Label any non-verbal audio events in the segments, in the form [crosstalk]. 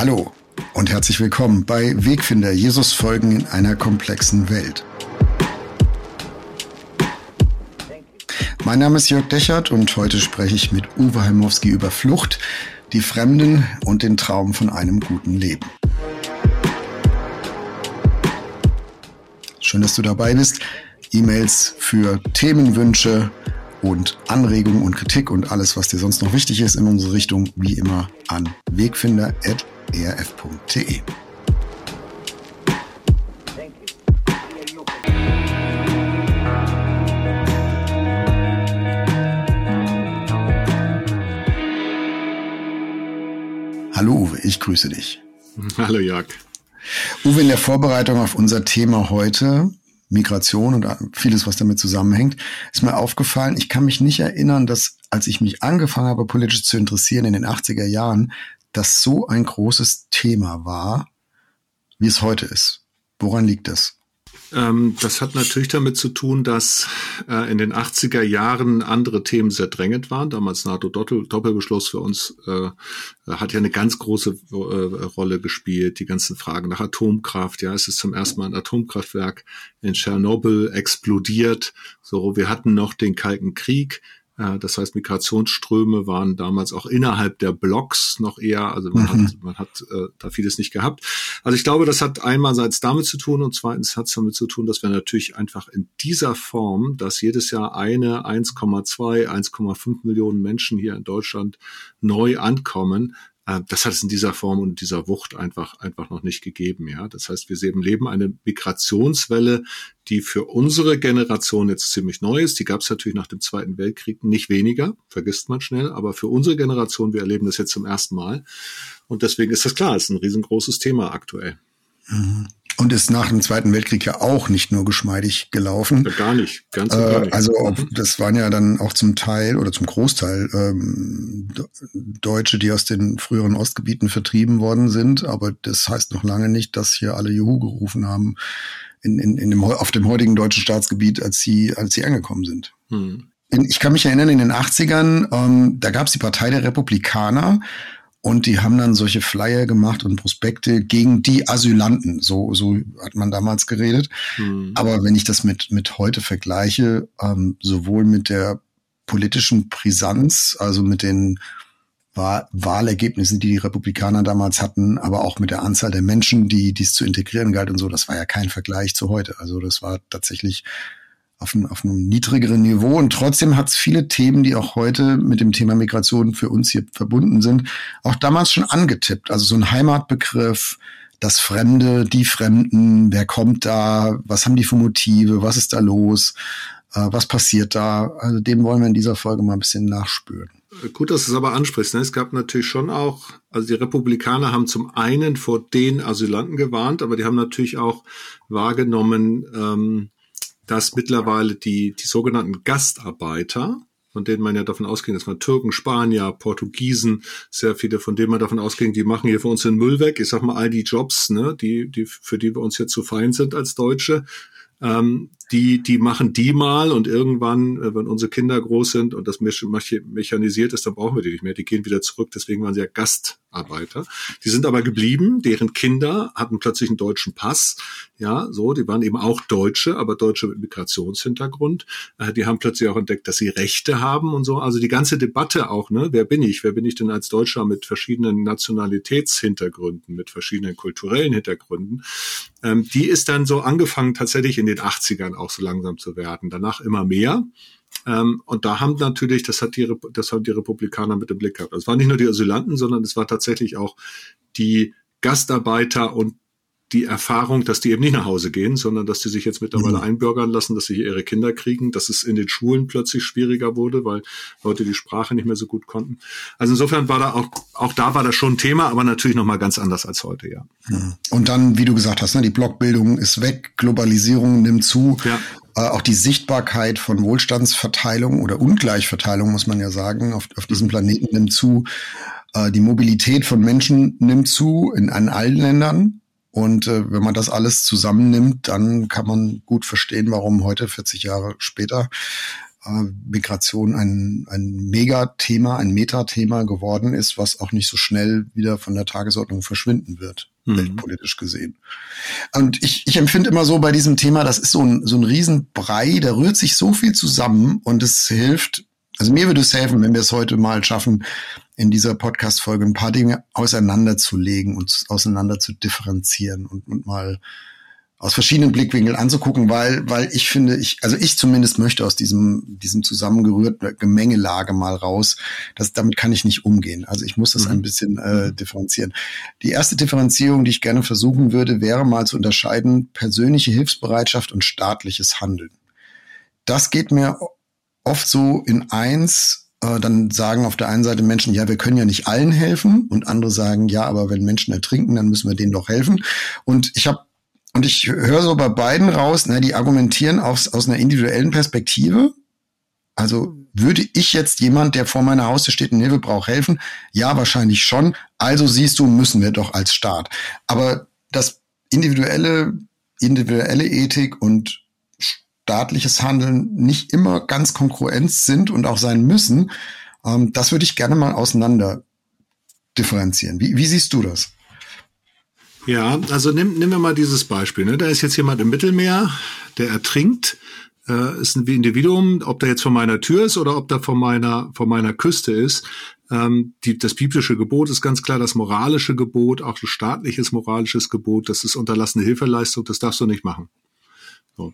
Hallo und herzlich willkommen bei Wegfinder Jesus Folgen in einer komplexen Welt. Mein Name ist Jörg Dechert und heute spreche ich mit Uwe Heimowski über Flucht, die Fremden und den Traum von einem guten Leben. Schön, dass du dabei bist. E-Mails für Themenwünsche und Anregungen und Kritik und alles, was dir sonst noch wichtig ist in unsere Richtung, wie immer an wegfinder@ erf.de. Hallo Uwe, ich grüße dich. [laughs] Hallo Jörg. Uwe, in der Vorbereitung auf unser Thema heute, Migration und vieles, was damit zusammenhängt, ist mir aufgefallen, ich kann mich nicht erinnern, dass als ich mich angefangen habe, politisch zu interessieren in den 80er Jahren, das so ein großes Thema war, wie es heute ist. Woran liegt das? Ähm, das hat natürlich damit zu tun, dass äh, in den 80er Jahren andere Themen sehr drängend waren. Damals NATO-Doppelbeschluss für uns äh, hat ja eine ganz große äh, Rolle gespielt. Die ganzen Fragen nach Atomkraft. Ja, es ist zum ersten Mal ein Atomkraftwerk in Tschernobyl explodiert. So, wir hatten noch den Kalten Krieg. Äh, das heißt, Migrationsströme waren damals auch innerhalb der Blocks noch eher, also man mhm. hat, man hat äh, da vieles nicht gehabt. Also ich glaube, das hat einmalseits damit zu tun und zweitens hat es damit zu tun, dass wir natürlich einfach in dieser Form, dass jedes Jahr eine 1,2, 1,5 Millionen Menschen hier in Deutschland neu ankommen, das hat es in dieser Form und dieser Wucht einfach, einfach noch nicht gegeben, ja. Das heißt, wir sehen, leben eine Migrationswelle, die für unsere Generation jetzt ziemlich neu ist. Die gab es natürlich nach dem Zweiten Weltkrieg nicht weniger, vergisst man schnell, aber für unsere Generation, wir erleben das jetzt zum ersten Mal. Und deswegen ist das klar, es ist ein riesengroßes Thema aktuell. Mhm. Und ist nach dem Zweiten Weltkrieg ja auch nicht nur geschmeidig gelaufen. Gar nicht, ganz äh, gar nicht. Also das waren ja dann auch zum Teil oder zum Großteil ähm, Deutsche, die aus den früheren Ostgebieten vertrieben worden sind. Aber das heißt noch lange nicht, dass hier alle Juhu gerufen haben in, in, in dem, auf dem heutigen deutschen Staatsgebiet, als sie, als sie angekommen sind. Hm. Ich kann mich erinnern, in den 80ern, ähm, da gab es die Partei der Republikaner und die haben dann solche Flyer gemacht und Prospekte gegen die Asylanten. So, so hat man damals geredet. Mhm. Aber wenn ich das mit, mit heute vergleiche, ähm, sowohl mit der politischen Brisanz, also mit den Wahlergebnissen, die die Republikaner damals hatten, aber auch mit der Anzahl der Menschen, die dies zu integrieren galt und so, das war ja kein Vergleich zu heute. Also das war tatsächlich auf einem, auf einem niedrigeren Niveau. Und trotzdem hat es viele Themen, die auch heute mit dem Thema Migration für uns hier verbunden sind, auch damals schon angetippt. Also so ein Heimatbegriff, das Fremde, die Fremden, wer kommt da, was haben die für Motive, was ist da los, äh, was passiert da. Also dem wollen wir in dieser Folge mal ein bisschen nachspüren. Gut, dass du es aber ansprichst. Ne? Es gab natürlich schon auch, also die Republikaner haben zum einen vor den Asylanten gewarnt, aber die haben natürlich auch wahrgenommen, ähm, dass mittlerweile die, die sogenannten Gastarbeiter, von denen man ja davon ausging, dass man Türken, Spanier, Portugiesen, sehr viele, von denen man davon ausging, die machen hier für uns den Müll weg. Ich sag mal, all die Jobs, ne, die, die, für die wir uns jetzt zu fein sind als Deutsche, ähm, die, die machen die mal und irgendwann, äh, wenn unsere Kinder groß sind und das mechanisiert ist, dann brauchen wir die nicht mehr. Die gehen wieder zurück. Deswegen waren sie ja Gastarbeiter. Die sind aber geblieben. Deren Kinder hatten plötzlich einen deutschen Pass. Ja, so. Die waren eben auch Deutsche, aber Deutsche mit Migrationshintergrund. Äh, die haben plötzlich auch entdeckt, dass sie Rechte haben und so. Also die ganze Debatte auch, ne? Wer bin ich? Wer bin ich denn als Deutscher mit verschiedenen Nationalitätshintergründen, mit verschiedenen kulturellen Hintergründen? Ähm, die ist dann so angefangen tatsächlich in den 80ern auch so langsam zu werden. Danach immer mehr. Ähm, und da haben natürlich, das hat die, das haben die Republikaner mit dem Blick gehabt. Also es waren nicht nur die Asylanten, sondern es war tatsächlich auch die Gastarbeiter und die Erfahrung, dass die eben nicht nach Hause gehen, sondern dass die sich jetzt mittlerweile mhm. einbürgern lassen, dass sie hier ihre Kinder kriegen, dass es in den Schulen plötzlich schwieriger wurde, weil Leute die Sprache nicht mehr so gut konnten. Also insofern war da auch, auch da war das schon ein Thema, aber natürlich nochmal ganz anders als heute, ja. Mhm. Und dann, wie du gesagt hast, ne, die Blockbildung ist weg, Globalisierung nimmt zu. Ja. Äh, auch die Sichtbarkeit von Wohlstandsverteilung oder Ungleichverteilung, muss man ja sagen, auf, auf diesem Planeten nimmt zu. Äh, die Mobilität von Menschen nimmt zu in, in allen Ländern. Und äh, wenn man das alles zusammennimmt, dann kann man gut verstehen, warum heute, 40 Jahre später, Migration ein, ein Megathema, ein Metathema geworden ist, was auch nicht so schnell wieder von der Tagesordnung verschwinden wird, mhm. weltpolitisch gesehen. Und ich, ich empfinde immer so bei diesem Thema, das ist so ein, so ein Riesenbrei, da rührt sich so viel zusammen und es hilft, also mir würde es helfen, wenn wir es heute mal schaffen, in dieser Podcast-Folge ein paar Dinge auseinanderzulegen und auseinander zu differenzieren und, und mal aus verschiedenen Blickwinkeln anzugucken, weil, weil ich finde, ich, also ich zumindest möchte aus diesem, diesem zusammengerührten Gemengelage mal raus. Das, damit kann ich nicht umgehen. Also ich muss das mhm. ein bisschen äh, differenzieren. Die erste Differenzierung, die ich gerne versuchen würde, wäre mal zu unterscheiden persönliche Hilfsbereitschaft und staatliches Handeln. Das geht mir oft so in eins, äh, dann sagen auf der einen Seite Menschen, ja, wir können ja nicht allen helfen und andere sagen, ja, aber wenn Menschen ertrinken, dann müssen wir denen doch helfen. Und ich habe und ich höre so bei beiden raus, ne, die argumentieren aus, aus einer individuellen Perspektive. Also würde ich jetzt jemand, der vor meiner Haustür steht und Hilfe braucht, helfen? Ja, wahrscheinlich schon. Also siehst du, müssen wir doch als Staat. Aber das individuelle, individuelle Ethik und staatliches Handeln nicht immer ganz konkurrent sind und auch sein müssen, ähm, das würde ich gerne mal auseinander differenzieren. Wie, wie siehst du das? Ja, also nimm, nehmen wir mal dieses Beispiel. Ne? Da ist jetzt jemand im Mittelmeer, der ertrinkt, äh, ist ein Individuum, ob der jetzt vor meiner Tür ist oder ob der vor meiner, vor meiner Küste ist. Ähm, die, das biblische Gebot ist ganz klar, das moralische Gebot, auch das staatliches moralisches Gebot, das ist unterlassene Hilfeleistung, das darfst du nicht machen. So.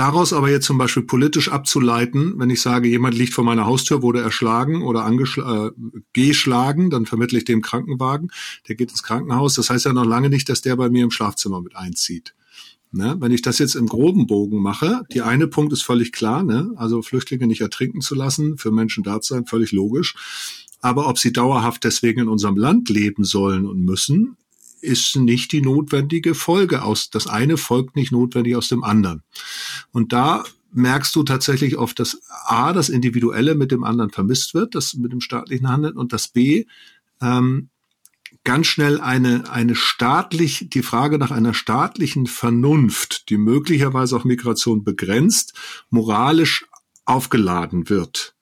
Daraus aber jetzt zum Beispiel politisch abzuleiten, wenn ich sage, jemand liegt vor meiner Haustür, wurde erschlagen oder äh, geschlagen, dann vermittle ich dem Krankenwagen, der geht ins Krankenhaus. Das heißt ja noch lange nicht, dass der bei mir im Schlafzimmer mit einzieht. Ne? Wenn ich das jetzt im groben Bogen mache, die eine Punkt ist völlig klar, ne? also Flüchtlinge nicht ertrinken zu lassen, für Menschen da zu sein, völlig logisch. Aber ob sie dauerhaft deswegen in unserem Land leben sollen und müssen, ist nicht die notwendige Folge aus, das eine folgt nicht notwendig aus dem anderen. Und da merkst du tatsächlich oft, dass A, das Individuelle mit dem anderen vermisst wird, das mit dem staatlichen Handeln, und das B, ähm, ganz schnell eine, eine staatlich, die Frage nach einer staatlichen Vernunft, die möglicherweise auch Migration begrenzt, moralisch aufgeladen wird.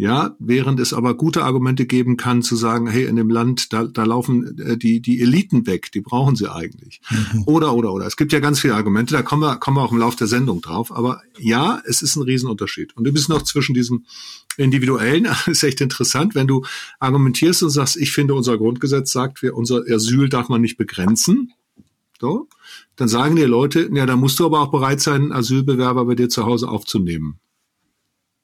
Ja, während es aber gute Argumente geben kann, zu sagen, hey, in dem Land, da, da laufen äh, die, die Eliten weg, die brauchen sie eigentlich. Mhm. Oder, oder, oder. Es gibt ja ganz viele Argumente, da kommen wir, kommen wir auch im Laufe der Sendung drauf. Aber ja, es ist ein Riesenunterschied. Und du bist noch zwischen diesem individuellen, [laughs] ist echt interessant, wenn du argumentierst und sagst, ich finde, unser Grundgesetz sagt, wir, unser Asyl darf man nicht begrenzen. So. Dann sagen die Leute, ja, da musst du aber auch bereit sein, Asylbewerber bei dir zu Hause aufzunehmen.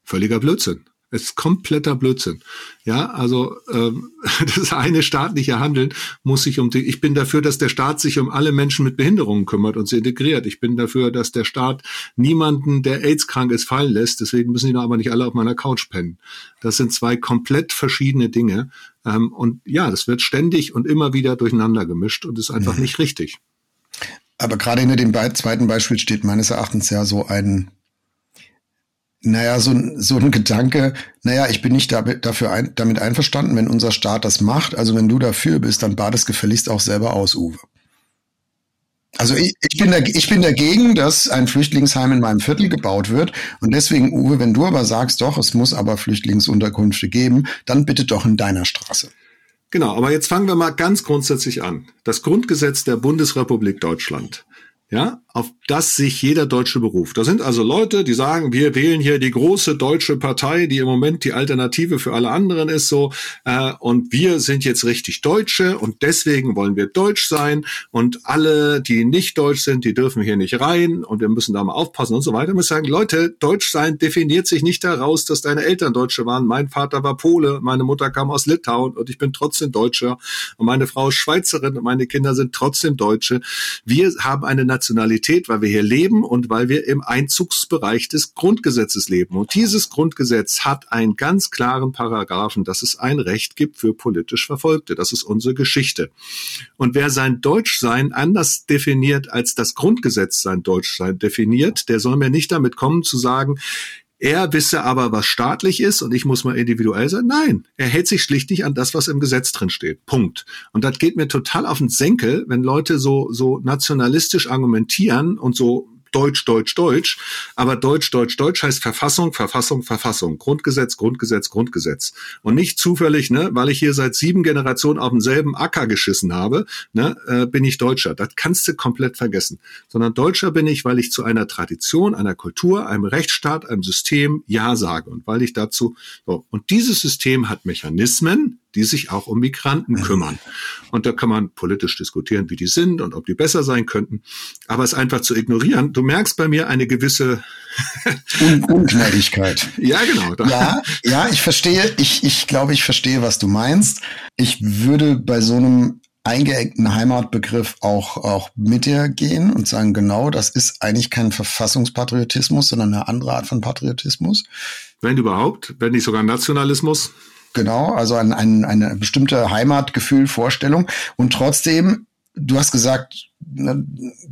Völliger Blödsinn. Es ist kompletter Blödsinn. Ja, also ähm, [laughs] das eine staatliche Handeln muss sich um die. Ich bin dafür, dass der Staat sich um alle Menschen mit Behinderungen kümmert und sie integriert. Ich bin dafür, dass der Staat niemanden, der AIDS krank ist, fallen lässt. Deswegen müssen die noch aber nicht alle auf meiner Couch pennen. Das sind zwei komplett verschiedene Dinge. Ähm, und ja, das wird ständig und immer wieder durcheinander gemischt und ist einfach ja. nicht richtig. Aber gerade hinter dem zweiten Beispiel steht meines Erachtens ja so ein naja, so, so ein Gedanke, naja, ich bin nicht damit, dafür ein, damit einverstanden, wenn unser Staat das macht. Also wenn du dafür bist, dann bat es gefälligst auch selber aus, Uwe. Also ich, ich, bin da, ich bin dagegen, dass ein Flüchtlingsheim in meinem Viertel gebaut wird. Und deswegen, Uwe, wenn du aber sagst, doch, es muss aber Flüchtlingsunterkünfte geben, dann bitte doch in deiner Straße. Genau, aber jetzt fangen wir mal ganz grundsätzlich an. Das Grundgesetz der Bundesrepublik Deutschland ja, auf das sich jeder Deutsche beruft. Da sind also Leute, die sagen, wir wählen hier die große deutsche Partei, die im Moment die Alternative für alle anderen ist, so, äh, und wir sind jetzt richtig Deutsche und deswegen wollen wir deutsch sein und alle, die nicht deutsch sind, die dürfen hier nicht rein und wir müssen da mal aufpassen und so weiter. Ich muss sagen, Leute, deutsch sein definiert sich nicht daraus, dass deine Eltern Deutsche waren. Mein Vater war Pole, meine Mutter kam aus Litauen und ich bin trotzdem Deutscher und meine Frau ist Schweizerin und meine Kinder sind trotzdem Deutsche. Wir haben eine Nationalität, weil wir hier leben und weil wir im Einzugsbereich des Grundgesetzes leben. Und dieses Grundgesetz hat einen ganz klaren Paragraphen, dass es ein Recht gibt für politisch Verfolgte. Das ist unsere Geschichte. Und wer sein Deutschsein anders definiert, als das Grundgesetz sein Deutschsein definiert, der soll mir nicht damit kommen zu sagen, er wisse aber, was staatlich ist und ich muss mal individuell sein. Nein, er hält sich schlicht nicht an das, was im Gesetz drin steht. Punkt. Und das geht mir total auf den Senkel, wenn Leute so, so nationalistisch argumentieren und so Deutsch, Deutsch, Deutsch. Aber Deutsch, Deutsch, Deutsch heißt Verfassung, Verfassung, Verfassung. Grundgesetz, Grundgesetz, Grundgesetz. Und nicht zufällig, ne, weil ich hier seit sieben Generationen auf demselben Acker geschissen habe, ne, äh, bin ich Deutscher. Das kannst du komplett vergessen. Sondern Deutscher bin ich, weil ich zu einer Tradition, einer Kultur, einem Rechtsstaat, einem System Ja sage. Und weil ich dazu, so. und dieses System hat Mechanismen, die sich auch um Migranten kümmern. Und da kann man politisch diskutieren, wie die sind und ob die besser sein könnten. Aber es einfach zu ignorieren, du merkst bei mir eine gewisse [laughs] Un Ungnädigkeit. Ja, genau. Ja, ja, ich verstehe, ich, ich glaube, ich verstehe, was du meinst. Ich würde bei so einem eingeengten Heimatbegriff auch, auch mit dir gehen und sagen, genau, das ist eigentlich kein Verfassungspatriotismus, sondern eine andere Art von Patriotismus. Wenn überhaupt, wenn nicht sogar Nationalismus. Genau, also ein, ein, eine bestimmte Heimatgefühl, Vorstellung. Und trotzdem, du hast gesagt, ne,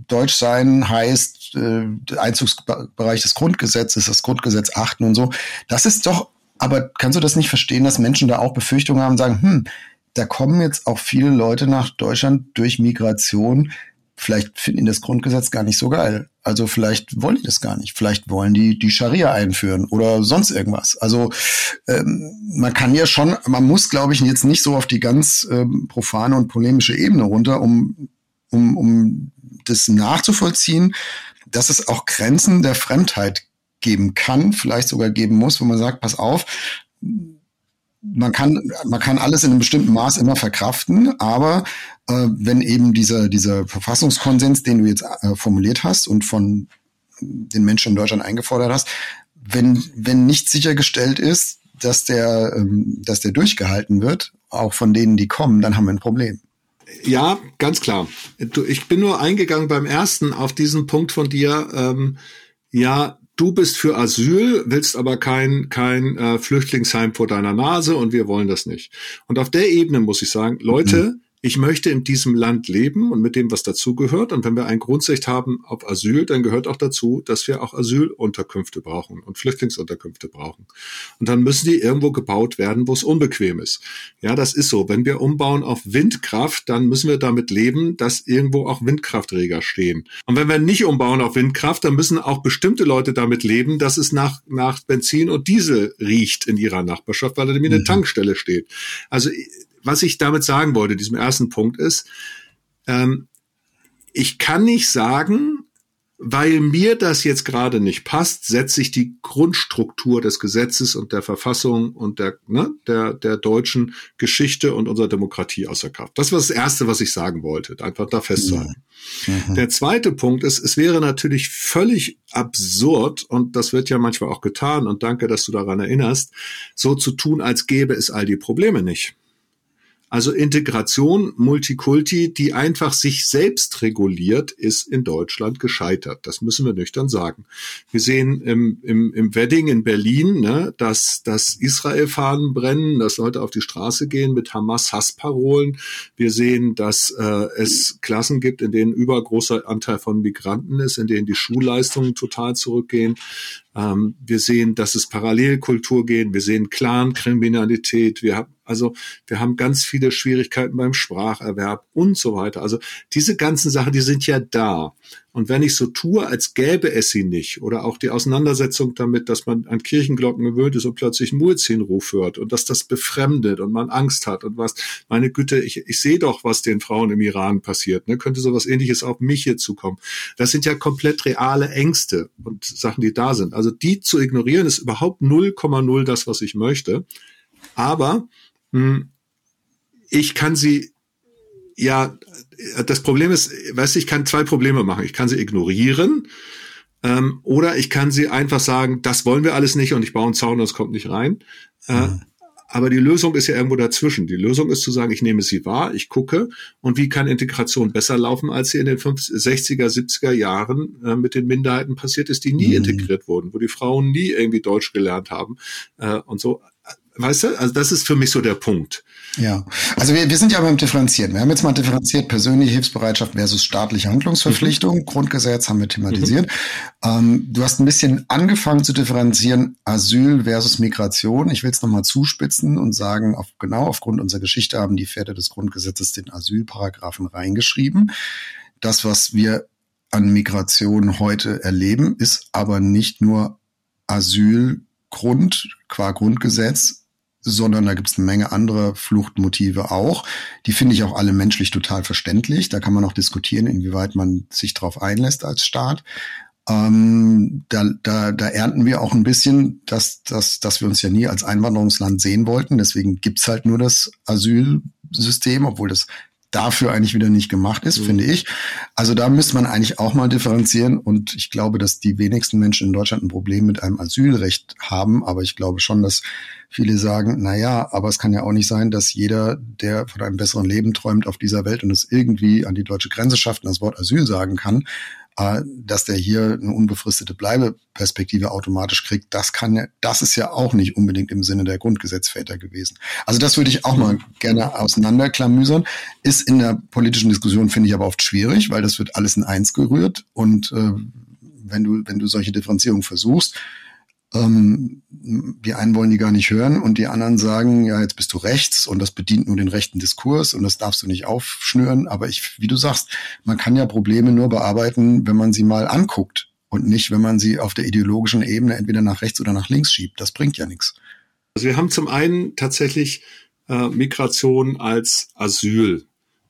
Deutsch sein heißt äh, Einzugsbereich des Grundgesetzes, das Grundgesetz achten und so. Das ist doch, aber kannst du das nicht verstehen, dass Menschen da auch Befürchtungen haben und sagen, hm, da kommen jetzt auch viele Leute nach Deutschland durch Migration, vielleicht finden die das Grundgesetz gar nicht so geil. Also vielleicht wollen die das gar nicht. Vielleicht wollen die die Scharia einführen oder sonst irgendwas. Also ähm, man kann ja schon, man muss, glaube ich, jetzt nicht so auf die ganz ähm, profane und polemische Ebene runter, um, um, um das nachzuvollziehen, dass es auch Grenzen der Fremdheit geben kann, vielleicht sogar geben muss, wo man sagt, pass auf, man kann, man kann alles in einem bestimmten Maß immer verkraften, aber äh, wenn eben dieser, dieser Verfassungskonsens, den du jetzt äh, formuliert hast und von den Menschen in Deutschland eingefordert hast, wenn, wenn nicht sichergestellt ist, dass der, ähm, dass der durchgehalten wird, auch von denen, die kommen, dann haben wir ein Problem. Ja, ganz klar. Du, ich bin nur eingegangen beim ersten auf diesen Punkt von dir. Ähm, ja, du bist für Asyl, willst aber kein, kein äh, Flüchtlingsheim vor deiner Nase und wir wollen das nicht. Und auf der Ebene muss ich sagen, Leute, mhm ich möchte in diesem Land leben und mit dem, was dazugehört. Und wenn wir ein Grundrecht haben auf Asyl, dann gehört auch dazu, dass wir auch Asylunterkünfte brauchen und Flüchtlingsunterkünfte brauchen. Und dann müssen die irgendwo gebaut werden, wo es unbequem ist. Ja, das ist so. Wenn wir umbauen auf Windkraft, dann müssen wir damit leben, dass irgendwo auch Windkraftträger stehen. Und wenn wir nicht umbauen auf Windkraft, dann müssen auch bestimmte Leute damit leben, dass es nach, nach Benzin und Diesel riecht in ihrer Nachbarschaft, weil da nämlich eine mhm. Tankstelle steht. Also was ich damit sagen wollte, diesem ersten Punkt ist, ähm, ich kann nicht sagen, weil mir das jetzt gerade nicht passt, setze ich die Grundstruktur des Gesetzes und der Verfassung und der, ne, der, der deutschen Geschichte und unserer Demokratie außer Kraft. Das war das Erste, was ich sagen wollte, einfach da festzuhalten. Mhm. Der zweite Punkt ist, es wäre natürlich völlig absurd, und das wird ja manchmal auch getan, und danke, dass du daran erinnerst, so zu tun, als gäbe es all die Probleme nicht. Also Integration, Multikulti, die einfach sich selbst reguliert, ist in Deutschland gescheitert. Das müssen wir nüchtern sagen. Wir sehen im, im, im Wedding in Berlin, ne, dass, dass Israel-Fahnen brennen, dass Leute auf die Straße gehen mit Hamas-Hassparolen. Wir sehen, dass äh, es Klassen gibt, in denen übergroßer Anteil von Migranten ist, in denen die Schulleistungen total zurückgehen. Ähm, wir sehen, dass es Parallelkultur gehen. Wir sehen Clan-Kriminalität. Wir haben also wir haben ganz viele Schwierigkeiten beim Spracherwerb und so weiter. Also diese ganzen Sachen, die sind ja da. Und wenn ich so tue, als gäbe es sie nicht, oder auch die Auseinandersetzung damit, dass man an Kirchenglocken gewöhnt ist und plötzlich einen Muezzinruf hört und dass das befremdet und man Angst hat und was, meine Güte, ich, ich sehe doch, was den Frauen im Iran passiert. Ne? Könnte sowas ähnliches auf mich hier zukommen. Das sind ja komplett reale Ängste und Sachen, die da sind. Also die zu ignorieren, ist überhaupt 0,0 das, was ich möchte. Aber mh, hm, ich kann sie ja, das Problem ist, weißt du, ich kann zwei Probleme machen. Ich kann sie ignorieren ähm, oder ich kann sie einfach sagen, das wollen wir alles nicht und ich baue einen Zaun und es kommt nicht rein. Äh, mhm. Aber die Lösung ist ja irgendwo dazwischen. Die Lösung ist zu sagen, ich nehme sie wahr, ich gucke und wie kann Integration besser laufen, als sie in den 50, 60er, 70er Jahren äh, mit den Minderheiten passiert ist, die nie mhm. integriert wurden, wo die Frauen nie irgendwie Deutsch gelernt haben äh, und so. Weißt du, also das ist für mich so der Punkt. Ja, also wir, wir sind ja beim Differenzieren. Wir haben jetzt mal differenziert persönliche Hilfsbereitschaft versus staatliche Handlungsverpflichtung. Mhm. Grundgesetz haben wir thematisiert. Mhm. Ähm, du hast ein bisschen angefangen zu differenzieren Asyl versus Migration. Ich will es nochmal zuspitzen und sagen, auf, genau aufgrund unserer Geschichte haben die Väter des Grundgesetzes den Asylparagraphen reingeschrieben. Das, was wir an Migration heute erleben, ist aber nicht nur Asylgrund qua Grundgesetz, sondern da gibt es eine Menge andere Fluchtmotive auch. Die finde ich auch alle menschlich total verständlich. Da kann man auch diskutieren, inwieweit man sich darauf einlässt als Staat. Ähm, da, da, da ernten wir auch ein bisschen, dass, dass, dass wir uns ja nie als Einwanderungsland sehen wollten. Deswegen gibt's halt nur das Asylsystem, obwohl das dafür eigentlich wieder nicht gemacht ist, mhm. finde ich. Also da müsste man eigentlich auch mal differenzieren und ich glaube, dass die wenigsten Menschen in Deutschland ein Problem mit einem Asylrecht haben, aber ich glaube schon, dass viele sagen, na ja, aber es kann ja auch nicht sein, dass jeder, der von einem besseren Leben träumt auf dieser Welt und es irgendwie an die deutsche Grenze schafft und das Wort Asyl sagen kann, dass der hier eine unbefristete Bleibeperspektive automatisch kriegt, das kann ja, das ist ja auch nicht unbedingt im Sinne der Grundgesetzväter gewesen. Also das würde ich auch mal gerne auseinanderklamüsern. Ist in der politischen Diskussion, finde ich aber oft schwierig, weil das wird alles in eins gerührt und äh, wenn du, wenn du solche Differenzierung versuchst, ähm, die einen wollen die gar nicht hören und die anderen sagen, ja, jetzt bist du rechts und das bedient nur den rechten Diskurs und das darfst du nicht aufschnüren. Aber ich, wie du sagst, man kann ja Probleme nur bearbeiten, wenn man sie mal anguckt und nicht, wenn man sie auf der ideologischen Ebene entweder nach rechts oder nach links schiebt. Das bringt ja nichts. Also wir haben zum einen tatsächlich äh, Migration als Asyl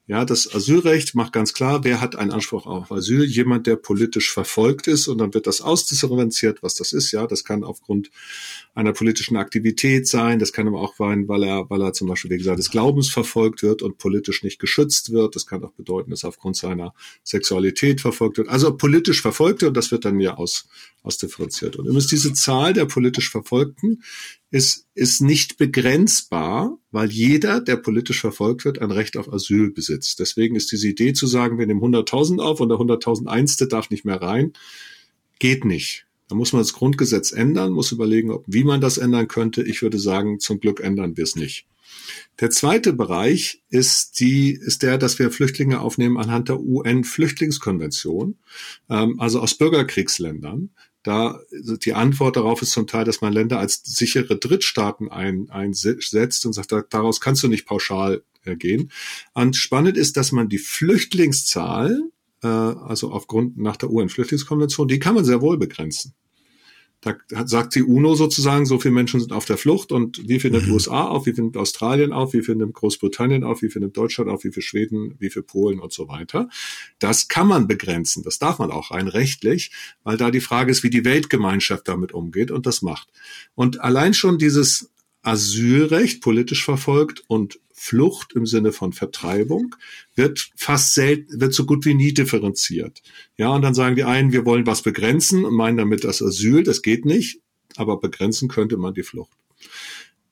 ja, das Asylrecht macht ganz klar, wer hat einen Anspruch auf Asyl? Jemand, der politisch verfolgt ist und dann wird das ausdifferenziert, was das ist. Ja, das kann aufgrund einer politischen Aktivität sein. Das kann aber auch sein, weil er, weil er zum Beispiel, wie gesagt, des Glaubens verfolgt wird und politisch nicht geschützt wird. Das kann auch bedeuten, dass er aufgrund seiner Sexualität verfolgt wird. Also politisch Verfolgte und das wird dann ja aus, ausdifferenziert. Und übrigens diese Zahl der politisch Verfolgten ist, ist nicht begrenzbar, weil jeder, der politisch verfolgt wird, ein Recht auf Asyl besitzt. Deswegen ist diese Idee zu sagen, wir nehmen 100.000 auf und der 100.001. darf nicht mehr rein, geht nicht. Da muss man das Grundgesetz ändern, muss überlegen, ob, wie man das ändern könnte. Ich würde sagen, zum Glück ändern wir es nicht. Der zweite Bereich ist die, ist der, dass wir Flüchtlinge aufnehmen anhand der UN-Flüchtlingskonvention, ähm, also aus Bürgerkriegsländern. Da die Antwort darauf ist zum Teil, dass man Länder als sichere Drittstaaten ein, einsetzt und sagt, daraus kannst du nicht pauschal äh, gehen. Und spannend ist, dass man die Flüchtlingszahl, äh, also aufgrund nach der UN-Flüchtlingskonvention, die kann man sehr wohl begrenzen. Da sagt die UNO sozusagen, so viele Menschen sind auf der Flucht und wie viel nimmt mhm. USA auf, wie viel nimmt Australien auf, wie viel nimmt Großbritannien auf, wie viel nimmt Deutschland auf, wie viel Schweden, wie viel Polen und so weiter. Das kann man begrenzen, das darf man auch rein rechtlich, weil da die Frage ist, wie die Weltgemeinschaft damit umgeht und das macht. Und allein schon dieses Asylrecht politisch verfolgt und Flucht im Sinne von Vertreibung wird fast selten, wird so gut wie nie differenziert. Ja, und dann sagen die einen, wir wollen was begrenzen und meinen damit das Asyl, das geht nicht, aber begrenzen könnte man die Flucht.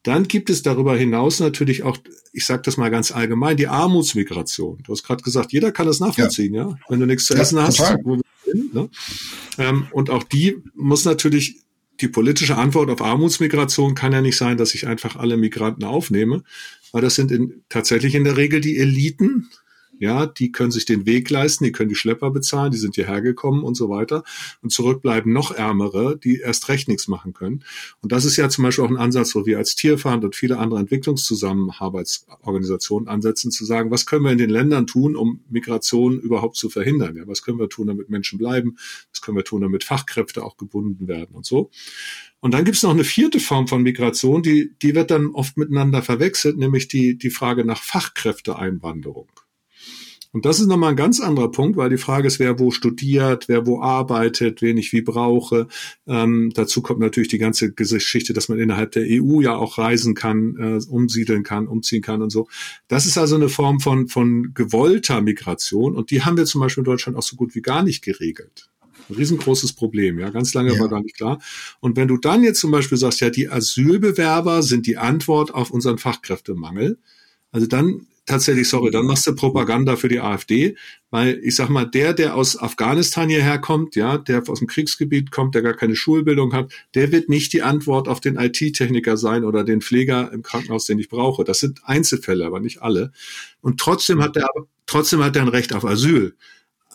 Dann gibt es darüber hinaus natürlich auch, ich sage das mal ganz allgemein, die Armutsmigration. Du hast gerade gesagt, jeder kann das nachvollziehen, ja. ja? Wenn du nichts zu essen ja, hast, wo wir sind, ne? ähm, und auch die muss natürlich die politische Antwort auf Armutsmigration kann ja nicht sein, dass ich einfach alle Migranten aufnehme, weil das sind in, tatsächlich in der Regel die Eliten, ja, die können sich den Weg leisten, die können die Schlepper bezahlen, die sind hierher gekommen und so weiter. Und zurückbleiben noch Ärmere, die erst recht nichts machen können. Und das ist ja zum Beispiel auch ein Ansatz, wo wir als Tierfahnd und viele andere Entwicklungszusammenarbeitsorganisationen ansetzen, zu sagen, was können wir in den Ländern tun, um Migration überhaupt zu verhindern? Ja, was können wir tun, damit Menschen bleiben? Was können wir tun, damit Fachkräfte auch gebunden werden und so? Und dann gibt es noch eine vierte Form von Migration, die, die wird dann oft miteinander verwechselt, nämlich die, die Frage nach Fachkräfteeinwanderung. Und das ist nochmal ein ganz anderer Punkt, weil die Frage ist, wer wo studiert, wer wo arbeitet, wen ich wie brauche. Ähm, dazu kommt natürlich die ganze Geschichte, dass man innerhalb der EU ja auch reisen kann, äh, umsiedeln kann, umziehen kann und so. Das ist also eine Form von, von gewollter Migration und die haben wir zum Beispiel in Deutschland auch so gut wie gar nicht geregelt. Ein riesengroßes Problem, ja. Ganz lange ja. war gar nicht klar. Und wenn du dann jetzt zum Beispiel sagst, ja, die Asylbewerber sind die Antwort auf unseren Fachkräftemangel, also dann tatsächlich, sorry, dann machst du Propaganda für die AfD, weil ich sag mal, der, der aus Afghanistan hierher kommt, ja, der aus dem Kriegsgebiet kommt, der gar keine Schulbildung hat, der wird nicht die Antwort auf den IT-Techniker sein oder den Pfleger im Krankenhaus, den ich brauche. Das sind Einzelfälle, aber nicht alle. Und trotzdem hat er, trotzdem hat er ein Recht auf Asyl.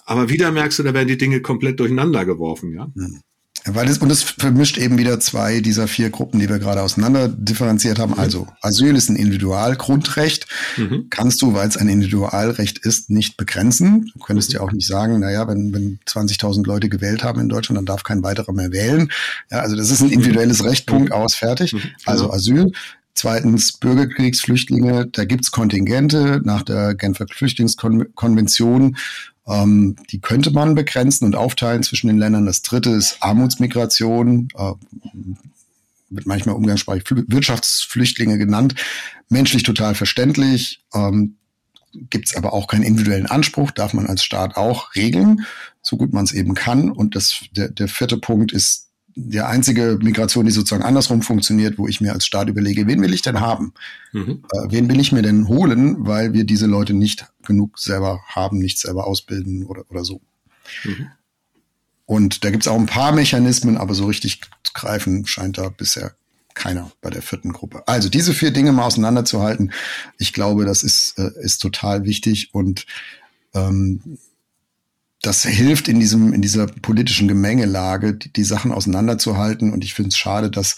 Aber wieder merkst du, da werden die Dinge komplett durcheinander geworfen, ja. Hm. Weil es, und es vermischt eben wieder zwei dieser vier Gruppen, die wir gerade auseinander differenziert haben. Mhm. Also Asyl ist ein Individualgrundrecht. Mhm. Kannst du, weil es ein Individualrecht ist, nicht begrenzen. Du könntest mhm. ja auch nicht sagen, naja, wenn, wenn 20.000 Leute gewählt haben in Deutschland, dann darf kein weiterer mehr wählen. Ja, also das ist ein individuelles Recht, Punkt, aus, fertig. Mhm. Also genau. Asyl. Zweitens Bürgerkriegsflüchtlinge, da gibt's Kontingente nach der Genfer Flüchtlingskonvention. Ähm, die könnte man begrenzen und aufteilen zwischen den Ländern. Das dritte ist Armutsmigration, äh, wird manchmal umgangssprachlich Wirtschaftsflüchtlinge genannt. Menschlich total verständlich. Ähm, Gibt es aber auch keinen individuellen Anspruch, darf man als Staat auch regeln, so gut man es eben kann. Und das, der, der vierte Punkt ist der einzige Migration, die sozusagen andersrum funktioniert, wo ich mir als Staat überlege, wen will ich denn haben? Mhm. Äh, wen will ich mir denn holen, weil wir diese Leute nicht genug selber haben, nicht selber ausbilden oder, oder so. Mhm. Und da gibt's auch ein paar Mechanismen, aber so richtig greifen scheint da bisher keiner bei der vierten Gruppe. Also diese vier Dinge mal auseinanderzuhalten, ich glaube, das ist, äh, ist total wichtig und ähm, das hilft in diesem, in dieser politischen Gemengelage, die, die Sachen auseinanderzuhalten. Und ich finde es schade, dass,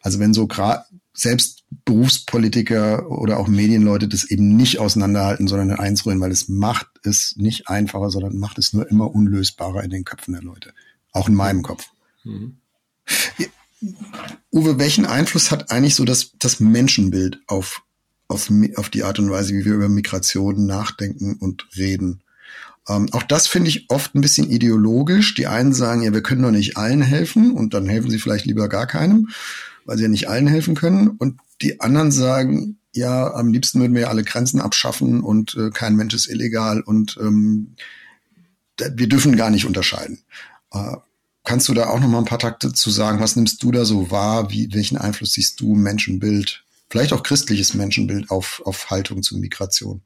also wenn so gerade selbst Berufspolitiker oder auch Medienleute das eben nicht auseinanderhalten, sondern in eins rühren, weil es macht es nicht einfacher, sondern macht es nur immer unlösbarer in den Köpfen der Leute. Auch in meinem Kopf. Mhm. Uwe, welchen Einfluss hat eigentlich so das, das Menschenbild auf, auf, auf die Art und Weise, wie wir über Migration nachdenken und reden? Ähm, auch das finde ich oft ein bisschen ideologisch. Die einen sagen, ja, wir können doch nicht allen helfen und dann helfen sie vielleicht lieber gar keinem, weil sie ja nicht allen helfen können. Und die anderen sagen, ja, am liebsten würden wir ja alle Grenzen abschaffen und äh, kein Mensch ist illegal und ähm, wir dürfen gar nicht unterscheiden. Äh, kannst du da auch noch mal ein paar Takte zu sagen? Was nimmst du da so wahr? Wie, welchen Einfluss siehst du Menschenbild, vielleicht auch christliches Menschenbild auf, auf Haltung zur Migration?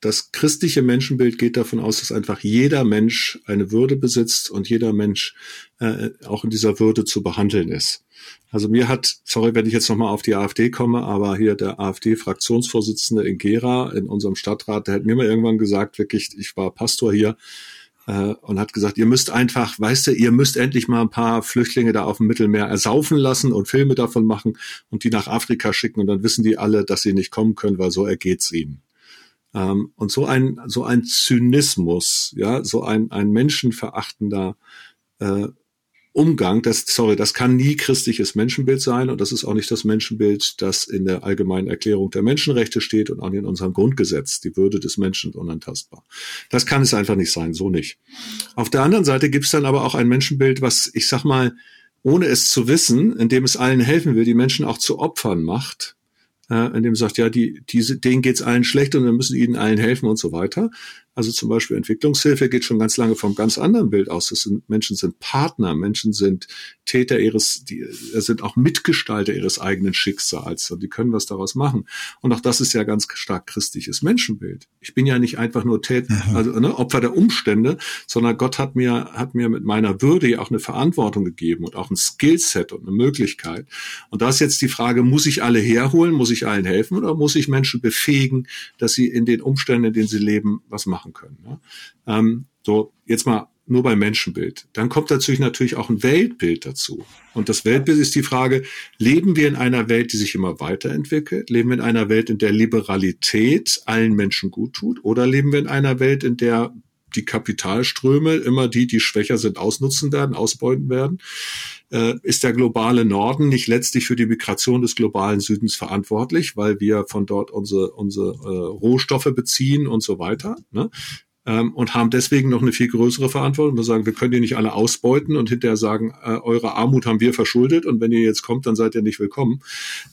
Das christliche Menschenbild geht davon aus, dass einfach jeder Mensch eine Würde besitzt und jeder Mensch äh, auch in dieser Würde zu behandeln ist. Also mir hat, sorry, wenn ich jetzt nochmal auf die AfD komme, aber hier der AfD-Fraktionsvorsitzende in Gera in unserem Stadtrat, der hat mir mal irgendwann gesagt, wirklich, ich war Pastor hier, äh, und hat gesagt, ihr müsst einfach, weißt du, ihr müsst endlich mal ein paar Flüchtlinge da auf dem Mittelmeer ersaufen lassen und Filme davon machen und die nach Afrika schicken und dann wissen die alle, dass sie nicht kommen können, weil so ergeht's ihnen. Ähm, und so ein, so ein Zynismus, ja, so ein, ein menschenverachtender äh, Umgang, das, sorry, das kann nie christliches Menschenbild sein und das ist auch nicht das Menschenbild, das in der allgemeinen Erklärung der Menschenrechte steht und auch in unserem Grundgesetz, die Würde des Menschen unantastbar. Das kann es einfach nicht sein, so nicht. Auf der anderen Seite gibt es dann aber auch ein Menschenbild, was, ich sag mal, ohne es zu wissen, indem es allen helfen will, die Menschen auch zu Opfern macht, äh, in dem sagt, ja, die, diese, denen geht's allen schlecht und wir müssen ihnen allen helfen und so weiter. Also zum Beispiel Entwicklungshilfe geht schon ganz lange vom ganz anderen Bild aus. Das sind, Menschen sind Partner, Menschen sind Täter ihres, die äh, sind auch Mitgestalter ihres eigenen Schicksals und die können was daraus machen. Und auch das ist ja ganz stark christliches Menschenbild. Ich bin ja nicht einfach nur Täter, mhm. also ne, Opfer der Umstände, sondern Gott hat mir, hat mir mit meiner Würde ja auch eine Verantwortung gegeben und auch ein Skillset und eine Möglichkeit. Und da ist jetzt die Frage, muss ich alle herholen, muss ich allen helfen oder muss ich Menschen befähigen, dass sie in den Umständen, in denen sie leben, was machen? Machen können. Ne? Ähm, so, jetzt mal nur beim Menschenbild. Dann kommt natürlich natürlich auch ein Weltbild dazu. Und das Weltbild ist die Frage, leben wir in einer Welt, die sich immer weiterentwickelt? Leben wir in einer Welt, in der Liberalität allen Menschen gut tut? Oder leben wir in einer Welt, in der die Kapitalströme immer die, die schwächer sind, ausnutzen werden, ausbeuten werden? Äh, ist der globale Norden nicht letztlich für die Migration des globalen Südens verantwortlich, weil wir von dort unsere, unsere äh, Rohstoffe beziehen und so weiter? Ne? Ähm, und haben deswegen noch eine viel größere Verantwortung. Wir sagen, wir können die nicht alle ausbeuten und hinterher sagen, äh, eure Armut haben wir verschuldet und wenn ihr jetzt kommt, dann seid ihr nicht willkommen.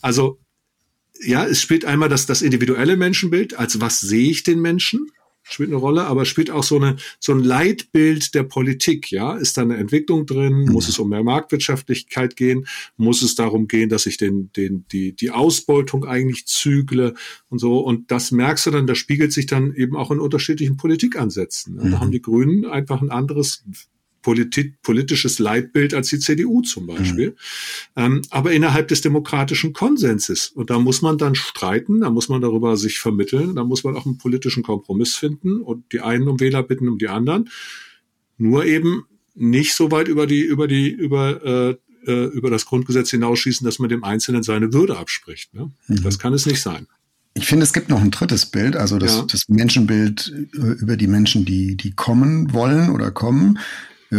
Also ja, es spielt einmal das, das individuelle Menschenbild, als was sehe ich den Menschen? Spielt eine Rolle, aber spielt auch so eine so ein Leitbild der Politik. Ja, ist da eine Entwicklung drin? Muss es um mehr Marktwirtschaftlichkeit gehen? Muss es darum gehen, dass ich den den die die Ausbeutung eigentlich zügle und so? Und das merkst du dann, das spiegelt sich dann eben auch in unterschiedlichen Politikansätzen. Da haben mhm. die Grünen einfach ein anderes Politik, politisches Leitbild als die CDU zum Beispiel, mhm. ähm, aber innerhalb des demokratischen Konsenses. Und da muss man dann streiten, da muss man darüber sich vermitteln, da muss man auch einen politischen Kompromiss finden und die einen um Wähler bitten um die anderen. Nur eben nicht so weit über die, über die, über, äh, äh über das Grundgesetz hinausschießen, dass man dem Einzelnen seine Würde abspricht. Ne? Mhm. Das kann es nicht sein. Ich finde, es gibt noch ein drittes Bild, also das, ja. das Menschenbild äh, über die Menschen, die, die kommen wollen oder kommen,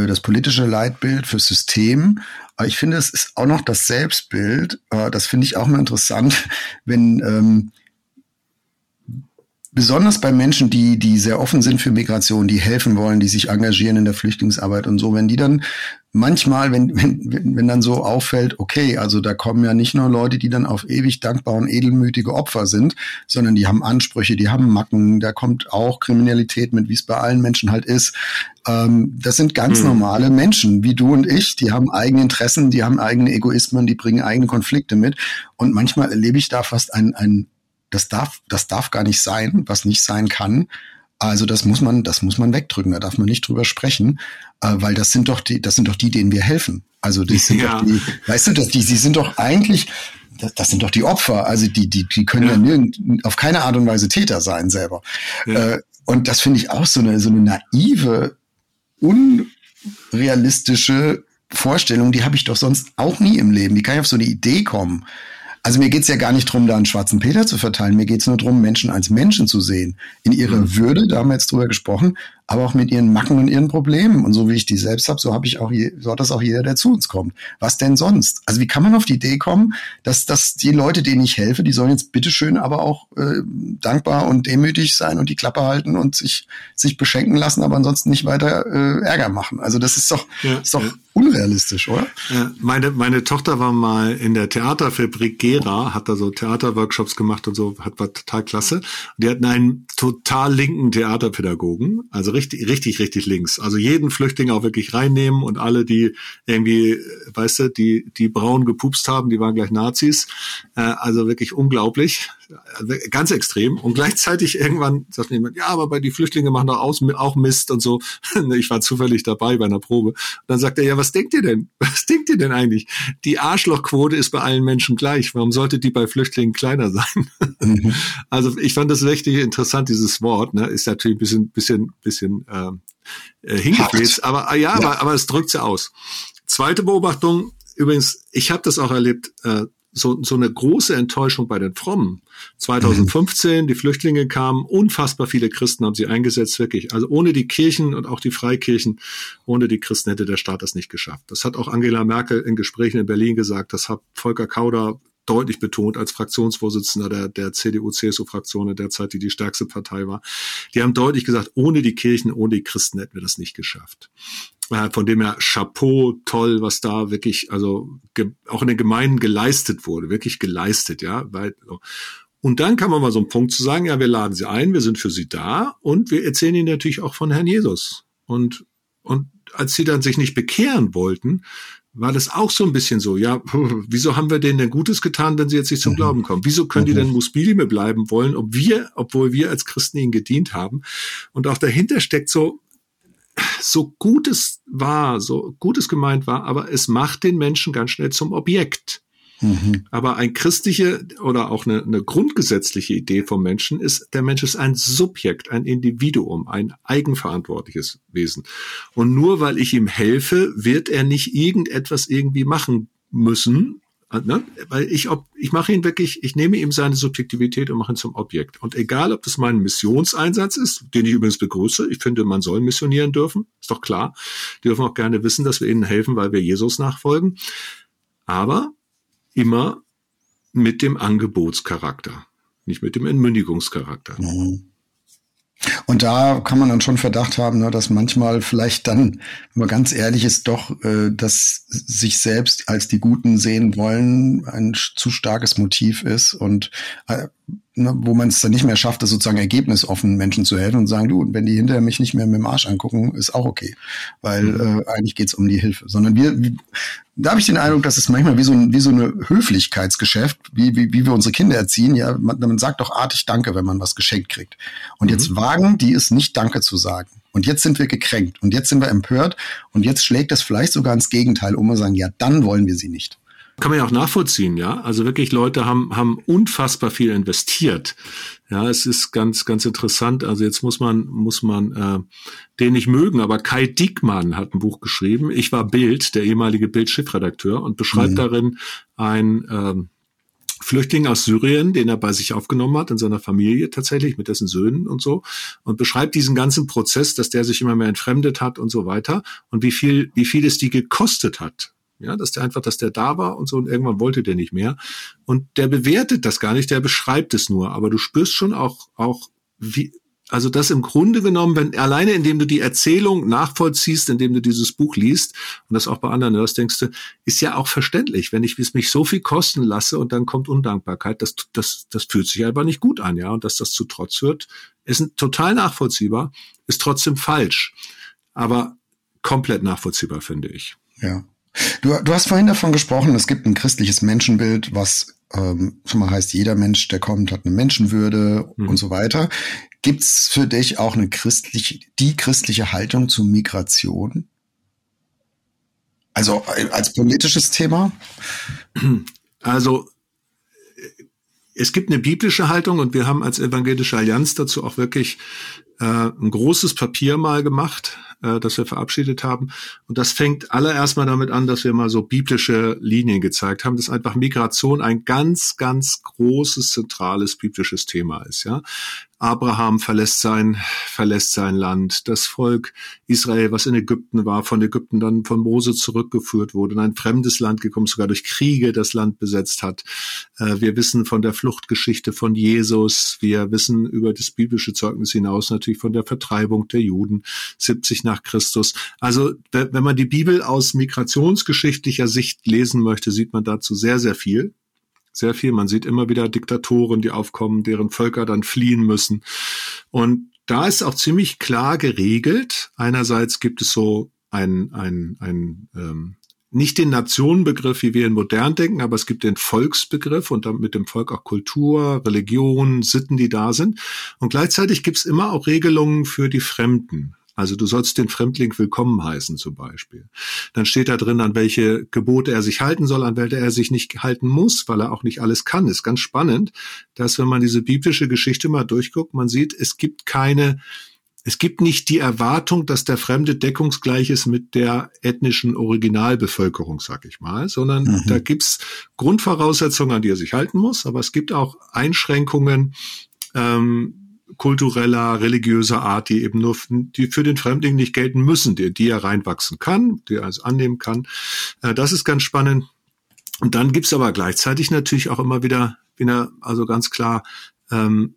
das politische Leitbild fürs System. Aber ich finde, es ist auch noch das Selbstbild. Das finde ich auch mal interessant, [laughs] wenn ähm, besonders bei Menschen, die, die sehr offen sind für Migration, die helfen wollen, die sich engagieren in der Flüchtlingsarbeit und so, wenn die dann manchmal, wenn, wenn, wenn dann so auffällt, okay, also da kommen ja nicht nur Leute, die dann auf ewig dankbar und edelmütige Opfer sind, sondern die haben Ansprüche, die haben Macken, da kommt auch Kriminalität mit, wie es bei allen Menschen halt ist. Ähm, das sind ganz hm. normale Menschen, wie du und ich, die haben eigene Interessen, die haben eigene Egoismen, die bringen eigene Konflikte mit. Und manchmal erlebe ich da fast ein, ein das darf, das darf gar nicht sein, was nicht sein kann. Also das muss man, das muss man wegdrücken. Da darf man nicht drüber sprechen, äh, weil das sind doch die, das sind doch die, denen wir helfen. Also das sind ja. doch die, weißt du, das, die, sie sind doch eigentlich, das, das sind doch die Opfer. Also die, die, die können ja, ja nirgend, auf keine Art und Weise Täter sein selber. Ja. Äh, und das finde ich auch so eine, so eine naive, unrealistische Vorstellung, die habe ich doch sonst auch nie im Leben. Wie kann ich auf so eine Idee kommen? Also mir geht's ja gar nicht drum, da einen schwarzen Peter zu verteilen. Mir geht's nur drum, Menschen als Menschen zu sehen. In ihrer mhm. Würde, da haben wir jetzt drüber gesprochen, aber auch mit ihren Macken und ihren Problemen. Und so wie ich die selbst habe, so habe ich auch je, so hat das auch jeder, der zu uns kommt. Was denn sonst? Also wie kann man auf die Idee kommen, dass, dass die Leute, denen ich helfe, die sollen jetzt bitteschön aber auch äh, dankbar und demütig sein und die Klappe halten und sich, sich beschenken lassen, aber ansonsten nicht weiter äh, Ärger machen. Also das ist doch, ja, ist doch. Unrealistisch, oder? Ja, meine, meine Tochter war mal in der Theaterfabrik Gera, hat da so Theaterworkshops gemacht und so, hat war total klasse. Die hatten einen total linken Theaterpädagogen, also richtig, richtig, richtig links. Also jeden Flüchtling auch wirklich reinnehmen und alle, die irgendwie, weißt du, die, die braun gepupst haben, die waren gleich Nazis. Äh, also wirklich unglaublich. Ganz extrem. Und gleichzeitig irgendwann sagt jemand, ja, aber bei die Flüchtlinge machen doch aus, auch Mist und so. [laughs] ich war zufällig dabei bei einer Probe. Und dann sagt er, ja, was denkt ihr denn? [laughs] Was denkt ihr denn eigentlich? Die Arschlochquote ist bei allen Menschen gleich. Warum sollte die bei Flüchtlingen kleiner sein? Mhm. [laughs] Also ich fand das richtig interessant, dieses Wort. Ne? Ist natürlich ein bisschen, bisschen, bisschen äh, äh hingefläzt. Aber äh, ja, ja. Aber, aber es drückt sie aus. Zweite Beobachtung, übrigens, ich habe das auch erlebt, äh, so, so eine große Enttäuschung bei den Frommen. 2015, mhm. die Flüchtlinge kamen, unfassbar viele Christen haben sie eingesetzt, wirklich. Also ohne die Kirchen und auch die Freikirchen, ohne die Christen hätte der Staat das nicht geschafft. Das hat auch Angela Merkel in Gesprächen in Berlin gesagt, das hat Volker Kauder deutlich betont als Fraktionsvorsitzender der, der CDU-CSU-Fraktion in der Zeit, die die stärkste Partei war. Die haben deutlich gesagt, ohne die Kirchen, ohne die Christen hätten wir das nicht geschafft. Von dem her Chapeau, toll, was da wirklich, also auch in den Gemeinden geleistet wurde, wirklich geleistet, ja. Weil, und dann kann man mal so einen Punkt zu sagen, ja, wir laden sie ein, wir sind für sie da und wir erzählen ihnen natürlich auch von Herrn Jesus. Und, und als sie dann sich nicht bekehren wollten, war das auch so ein bisschen so, ja, [laughs] wieso haben wir denen denn Gutes getan, wenn sie jetzt nicht zum mhm. Glauben kommen? Wieso können die mhm. denn Muslime bleiben wollen, ob wir, obwohl wir als Christen ihnen gedient haben? Und auch dahinter steckt so, so Gutes war, so Gutes gemeint war, aber es macht den Menschen ganz schnell zum Objekt. Mhm. Aber ein christliche oder auch eine, eine grundgesetzliche Idee vom Menschen ist, der Mensch ist ein Subjekt, ein Individuum, ein eigenverantwortliches Wesen. Und nur weil ich ihm helfe, wird er nicht irgendetwas irgendwie machen müssen, Ne? Weil ich, ob, ich mache ihn wirklich, ich nehme ihm seine Subjektivität und mache ihn zum Objekt. Und egal, ob das mein Missionseinsatz ist, den ich übrigens begrüße, ich finde, man soll missionieren dürfen, ist doch klar. Die dürfen auch gerne wissen, dass wir ihnen helfen, weil wir Jesus nachfolgen. Aber immer mit dem Angebotscharakter, nicht mit dem Entmündigungscharakter. Mhm. Und da kann man dann schon Verdacht haben, ne, dass manchmal vielleicht dann, wenn man ganz ehrlich ist, doch, äh, dass sich selbst als die Guten sehen wollen, ein zu starkes Motiv ist und äh, ne, wo man es dann nicht mehr schafft, das sozusagen ergebnisoffen Menschen zu helfen und sagen, du, wenn die hinterher mich nicht mehr mit dem Arsch angucken, ist auch okay. Weil mhm. äh, eigentlich geht's um die Hilfe. Sondern wir, da habe ich den Eindruck, dass es manchmal wie so, ein, wie so eine Höflichkeitsgeschäft, wie, wie, wie wir unsere Kinder erziehen. Ja, man, man sagt doch artig Danke, wenn man was geschenkt kriegt. Und mhm. jetzt wagen die es nicht Danke zu sagen. Und jetzt sind wir gekränkt und jetzt sind wir empört und jetzt schlägt das vielleicht sogar ins Gegenteil um und sagen, ja, dann wollen wir sie nicht. Kann man ja auch nachvollziehen, ja. Also wirklich Leute haben, haben unfassbar viel investiert. Ja, es ist ganz, ganz interessant. Also jetzt muss man, muss man äh, den nicht mögen, aber Kai Diekmann hat ein Buch geschrieben. Ich war Bild, der ehemalige Bild-Chefredakteur und beschreibt mhm. darin ein ähm, Flüchtling aus Syrien, den er bei sich aufgenommen hat, in seiner Familie tatsächlich, mit dessen Söhnen und so, und beschreibt diesen ganzen Prozess, dass der sich immer mehr entfremdet hat und so weiter und wie viel, wie viel es die gekostet hat. Ja, dass der einfach, dass der da war und so und irgendwann wollte der nicht mehr. Und der bewertet das gar nicht, der beschreibt es nur. Aber du spürst schon auch, auch wie, also das im Grunde genommen, wenn alleine indem du die Erzählung nachvollziehst, indem du dieses Buch liest und das auch bei anderen hörst, denkst du, ist ja auch verständlich, wenn ich mich so viel kosten lasse und dann kommt Undankbarkeit, das, das, das fühlt sich einfach nicht gut an, ja. Und dass das zu Trotz wird, ist total nachvollziehbar, ist trotzdem falsch. Aber komplett nachvollziehbar, finde ich. Ja. Du, du hast vorhin davon gesprochen, es gibt ein christliches Menschenbild, was ähm, schon mal heißt, jeder Mensch, der kommt, hat eine Menschenwürde mhm. und so weiter. Gibt's für dich auch eine christliche, die christliche Haltung zur Migration? Also äh, als politisches Thema? Also es gibt eine biblische Haltung und wir haben als Evangelische Allianz dazu auch wirklich äh, ein großes Papier mal gemacht, äh, das wir verabschiedet haben. Und das fängt allererst mal damit an, dass wir mal so biblische Linien gezeigt haben, dass einfach Migration ein ganz, ganz großes, zentrales biblisches Thema ist. Ja, Abraham verlässt sein, verlässt sein Land. Das Volk Israel, was in Ägypten war, von Ägypten dann von Mose zurückgeführt wurde, in ein fremdes Land gekommen, sogar durch Kriege das Land besetzt hat. Äh, wir wissen von der Fluchtgeschichte von Jesus. Wir wissen über das biblische Zeugnis hinaus natürlich von der Vertreibung der Juden 70 nach Christus. Also, wenn man die Bibel aus migrationsgeschichtlicher Sicht lesen möchte, sieht man dazu sehr, sehr viel sehr viel. Man sieht immer wieder Diktatoren, die aufkommen, deren Völker dann fliehen müssen. Und da ist auch ziemlich klar geregelt. Einerseits gibt es so ein, ein, ein ähm, nicht den Nationenbegriff, wie wir in modern denken, aber es gibt den Volksbegriff und dann mit dem Volk auch Kultur, Religion, Sitten, die da sind. Und gleichzeitig gibt es immer auch Regelungen für die Fremden. Also du sollst den Fremdling willkommen heißen zum Beispiel. Dann steht da drin, an welche Gebote er sich halten soll, an welche er sich nicht halten muss, weil er auch nicht alles kann. Ist ganz spannend, dass wenn man diese biblische Geschichte mal durchguckt, man sieht, es gibt keine, es gibt nicht die Erwartung, dass der Fremde deckungsgleich ist mit der ethnischen Originalbevölkerung, sag ich mal, sondern mhm. da gibt's Grundvoraussetzungen, an die er sich halten muss, aber es gibt auch Einschränkungen, ähm, kultureller, religiöser Art, die eben nur die für den Fremdling nicht gelten müssen, die, die er reinwachsen kann, die er also annehmen kann. Äh, das ist ganz spannend. Und dann gibt's aber gleichzeitig natürlich auch immer wieder, wieder also ganz klar ähm,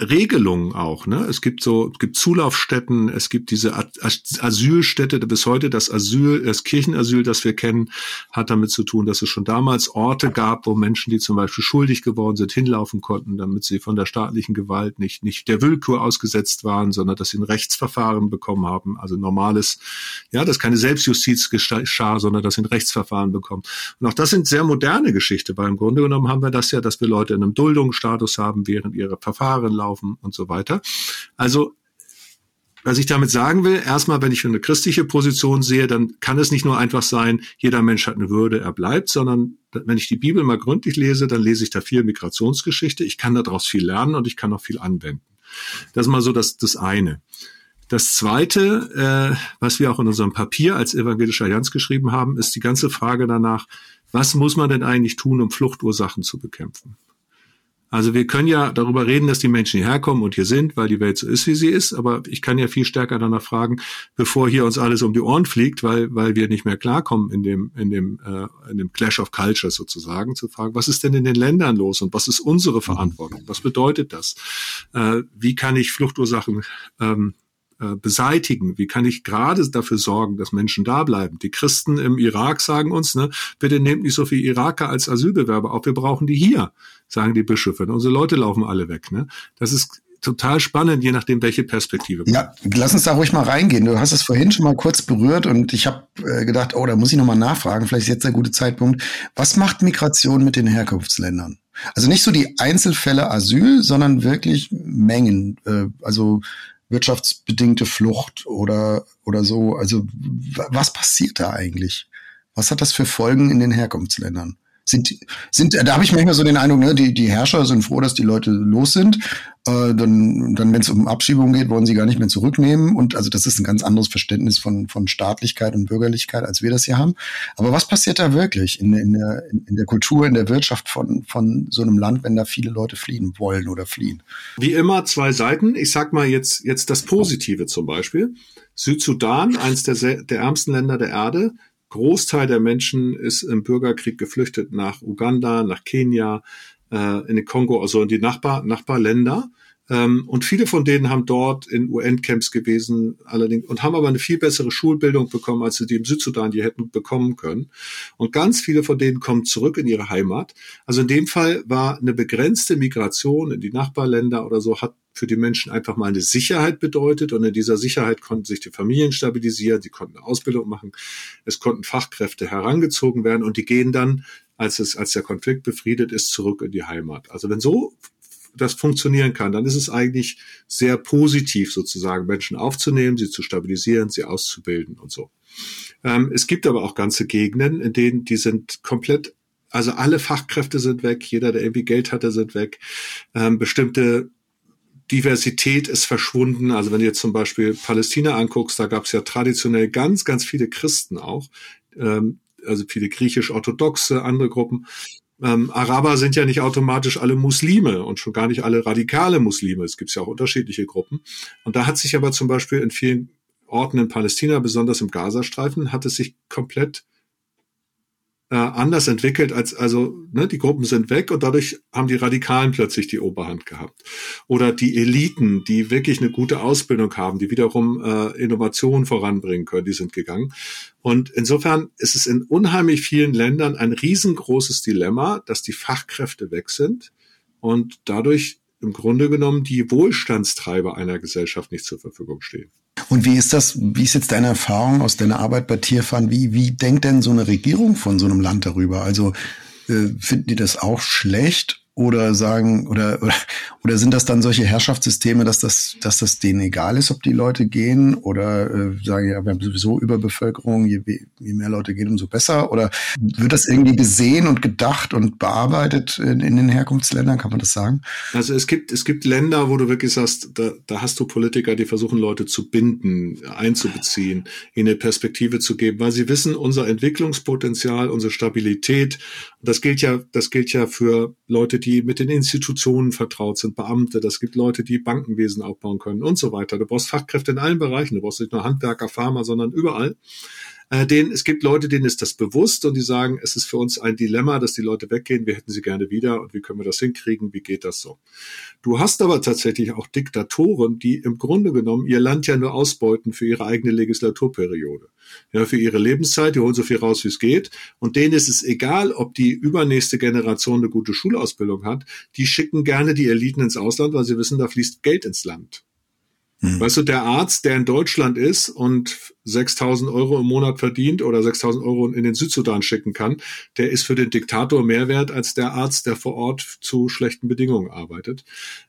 Regelungen auch. Ne? Es gibt so, es gibt Zulaufstätten, es gibt diese Asylstätte. Bis heute das Asyl, das Kirchenasyl, das wir kennen, hat damit zu tun, dass es schon damals Orte gab, wo Menschen, die zum Beispiel schuldig geworden sind, hinlaufen konnten, damit sie von der staatlichen Gewalt nicht nicht der Willkür ausgesetzt waren, sondern dass sie ein Rechtsverfahren bekommen haben. Also normales, ja, dass keine Selbstjustiz geschah, sondern dass sie ein Rechtsverfahren bekommen. Und auch das sind sehr moderne Geschichte, weil im Grunde genommen haben wir das ja, dass wir Leute in einem Duldungsstatus haben, während ihre Verfahren laufen laufen und so weiter. Also was ich damit sagen will, erstmal, wenn ich eine christliche Position sehe, dann kann es nicht nur einfach sein, jeder Mensch hat eine Würde, er bleibt, sondern wenn ich die Bibel mal gründlich lese, dann lese ich da viel Migrationsgeschichte. Ich kann daraus viel lernen und ich kann auch viel anwenden. Das ist mal so das, das eine. Das zweite, äh, was wir auch in unserem Papier als Evangelische Allianz geschrieben haben, ist die ganze Frage danach, was muss man denn eigentlich tun, um Fluchtursachen zu bekämpfen? Also wir können ja darüber reden, dass die Menschen hierher kommen und hier sind, weil die Welt so ist, wie sie ist. Aber ich kann ja viel stärker danach fragen, bevor hier uns alles um die Ohren fliegt, weil, weil wir nicht mehr klarkommen in dem, in dem, äh, in dem Clash of Cultures sozusagen, zu fragen, was ist denn in den Ländern los und was ist unsere Verantwortung? Was bedeutet das? Äh, wie kann ich Fluchtursachen ähm, äh, beseitigen? Wie kann ich gerade dafür sorgen, dass Menschen da bleiben? Die Christen im Irak sagen uns, ne, bitte nehmt nicht so viele Iraker als Asylbewerber auf, wir brauchen die hier, sagen die Bischöfe. Unsere Leute laufen alle weg. Ne? Das ist total spannend, je nachdem, welche Perspektive. Ja, lass uns da ruhig mal reingehen. Du hast es vorhin schon mal kurz berührt und ich habe äh, gedacht, oh, da muss ich noch mal nachfragen. Vielleicht ist jetzt der gute Zeitpunkt. Was macht Migration mit den Herkunftsländern? Also nicht so die Einzelfälle Asyl, sondern wirklich Mengen. Äh, also wirtschaftsbedingte Flucht oder, oder so. Also was passiert da eigentlich? Was hat das für Folgen in den Herkunftsländern? Sind, sind, da habe ich manchmal so den Eindruck, ne, die, die Herrscher sind froh, dass die Leute los sind. Äh, dann, dann wenn es um Abschiebung geht, wollen sie gar nicht mehr zurücknehmen. Und also das ist ein ganz anderes Verständnis von, von Staatlichkeit und Bürgerlichkeit, als wir das hier haben. Aber was passiert da wirklich in, in, der, in der Kultur, in der Wirtschaft von, von so einem Land, wenn da viele Leute fliehen wollen oder fliehen? Wie immer zwei Seiten. Ich sag mal jetzt, jetzt das Positive zum Beispiel. Südsudan, eines der, der ärmsten Länder der Erde, Großteil der Menschen ist im Bürgerkrieg geflüchtet nach Uganda, nach Kenia, äh, in den Kongo, also in die Nachbar, Nachbarländer. Ähm, und viele von denen haben dort in UN-Camps gewesen, allerdings, und haben aber eine viel bessere Schulbildung bekommen, als sie die im Südsudan die hätten bekommen können. Und ganz viele von denen kommen zurück in ihre Heimat. Also in dem Fall war eine begrenzte Migration in die Nachbarländer oder so, hat für die Menschen einfach mal eine Sicherheit bedeutet. Und in dieser Sicherheit konnten sich die Familien stabilisieren, sie konnten eine Ausbildung machen, es konnten Fachkräfte herangezogen werden und die gehen dann, als es, als der Konflikt befriedet ist, zurück in die Heimat. Also wenn so das funktionieren kann, dann ist es eigentlich sehr positiv sozusagen, Menschen aufzunehmen, sie zu stabilisieren, sie auszubilden und so. Ähm, es gibt aber auch ganze Gegenden, in denen die sind komplett, also alle Fachkräfte sind weg, jeder, der irgendwie Geld hatte, sind weg. Ähm, bestimmte Diversität ist verschwunden. Also wenn du jetzt zum Beispiel Palästina anguckst, da gab es ja traditionell ganz, ganz viele Christen auch, ähm, also viele griechisch-orthodoxe, andere Gruppen ähm, Araber sind ja nicht automatisch alle Muslime und schon gar nicht alle radikale Muslime. Es gibt ja auch unterschiedliche Gruppen. Und da hat sich aber zum Beispiel in vielen Orten in Palästina, besonders im Gazastreifen, hat es sich komplett äh, anders entwickelt als also ne, die Gruppen sind weg und dadurch haben die Radikalen plötzlich die Oberhand gehabt. Oder die Eliten, die wirklich eine gute Ausbildung haben, die wiederum äh, Innovationen voranbringen können, die sind gegangen. Und insofern ist es in unheimlich vielen Ländern ein riesengroßes Dilemma, dass die Fachkräfte weg sind und dadurch im Grunde genommen die Wohlstandstreiber einer Gesellschaft nicht zur Verfügung stehen. Und wie ist das, wie ist jetzt deine Erfahrung aus deiner Arbeit bei Tierfahren? Wie, wie denkt denn so eine Regierung von so einem Land darüber? Also äh, finden die das auch schlecht oder sagen, oder, oder, oder sind das dann solche Herrschaftssysteme, dass das, dass das denen egal ist, ob die Leute gehen? Oder äh, sagen, ja, wir haben sowieso Überbevölkerung, je, je mehr Leute gehen, umso besser? Oder wird das irgendwie gesehen und gedacht und bearbeitet in, in den Herkunftsländern? Kann man das sagen? Also es gibt, es gibt Länder, wo du wirklich sagst, da, da hast du Politiker, die versuchen, Leute zu binden, einzubeziehen, ihnen eine Perspektive zu geben, weil sie wissen, unser Entwicklungspotenzial, unsere Stabilität, das gilt ja, das gilt ja für Leute, die die mit den Institutionen vertraut sind, Beamte, das gibt Leute, die Bankenwesen aufbauen können und so weiter. Du brauchst Fachkräfte in allen Bereichen, du brauchst nicht nur Handwerker, Pharma, sondern überall. Äh, denen, es gibt Leute, denen ist das bewusst und die sagen, es ist für uns ein Dilemma, dass die Leute weggehen, wir hätten sie gerne wieder und wie können wir das hinkriegen, wie geht das so? Du hast aber tatsächlich auch Diktatoren, die im Grunde genommen ihr Land ja nur ausbeuten für ihre eigene Legislaturperiode. Ja, für ihre Lebenszeit, die holen so viel raus, wie es geht. Und denen ist es egal, ob die übernächste Generation eine gute Schulausbildung hat. Die schicken gerne die Eliten ins Ausland, weil sie wissen, da fließt Geld ins Land. Mhm. Weißt du, der Arzt, der in Deutschland ist und 6000 Euro im Monat verdient oder 6000 Euro in den Südsudan schicken kann, der ist für den Diktator mehr wert als der Arzt, der vor Ort zu schlechten Bedingungen arbeitet.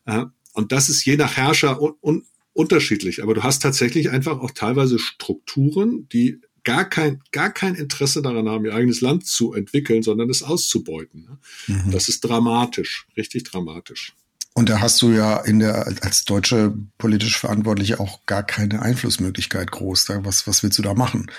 Äh, und das ist je nach Herrscher un un unterschiedlich. Aber du hast tatsächlich einfach auch teilweise Strukturen, die gar kein, gar kein Interesse daran haben, ihr eigenes Land zu entwickeln, sondern es auszubeuten. Mhm. Das ist dramatisch, richtig dramatisch. Und da hast du ja in der, als deutsche politisch Verantwortliche auch gar keine Einflussmöglichkeit groß. Da, was, was willst du da machen?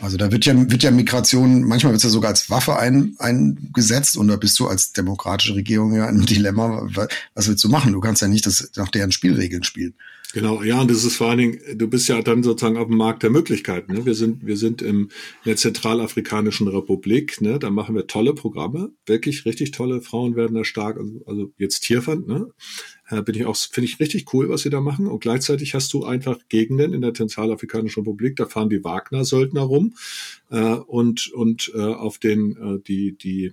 Also da wird ja, wird ja Migration, manchmal wird es ja sogar als Waffe ein, eingesetzt und da bist du als demokratische Regierung ja in einem Dilemma. Was willst du machen? Du kannst ja nicht das nach deren Spielregeln spielen. Genau, ja, und das ist vor allen Dingen, du bist ja dann sozusagen auf dem Markt der Möglichkeiten. Ne? Wir sind, wir sind im, in der Zentralafrikanischen Republik, ne? da machen wir tolle Programme, wirklich richtig tolle. Frauen werden da stark, also, also jetzt Tierfand, ne? Äh, bin ich auch, finde ich richtig cool, was sie da machen. Und gleichzeitig hast du einfach Gegenden in der Zentralafrikanischen Republik, da fahren die Wagner-Söldner rum äh, und, und äh, auf den, äh, die, die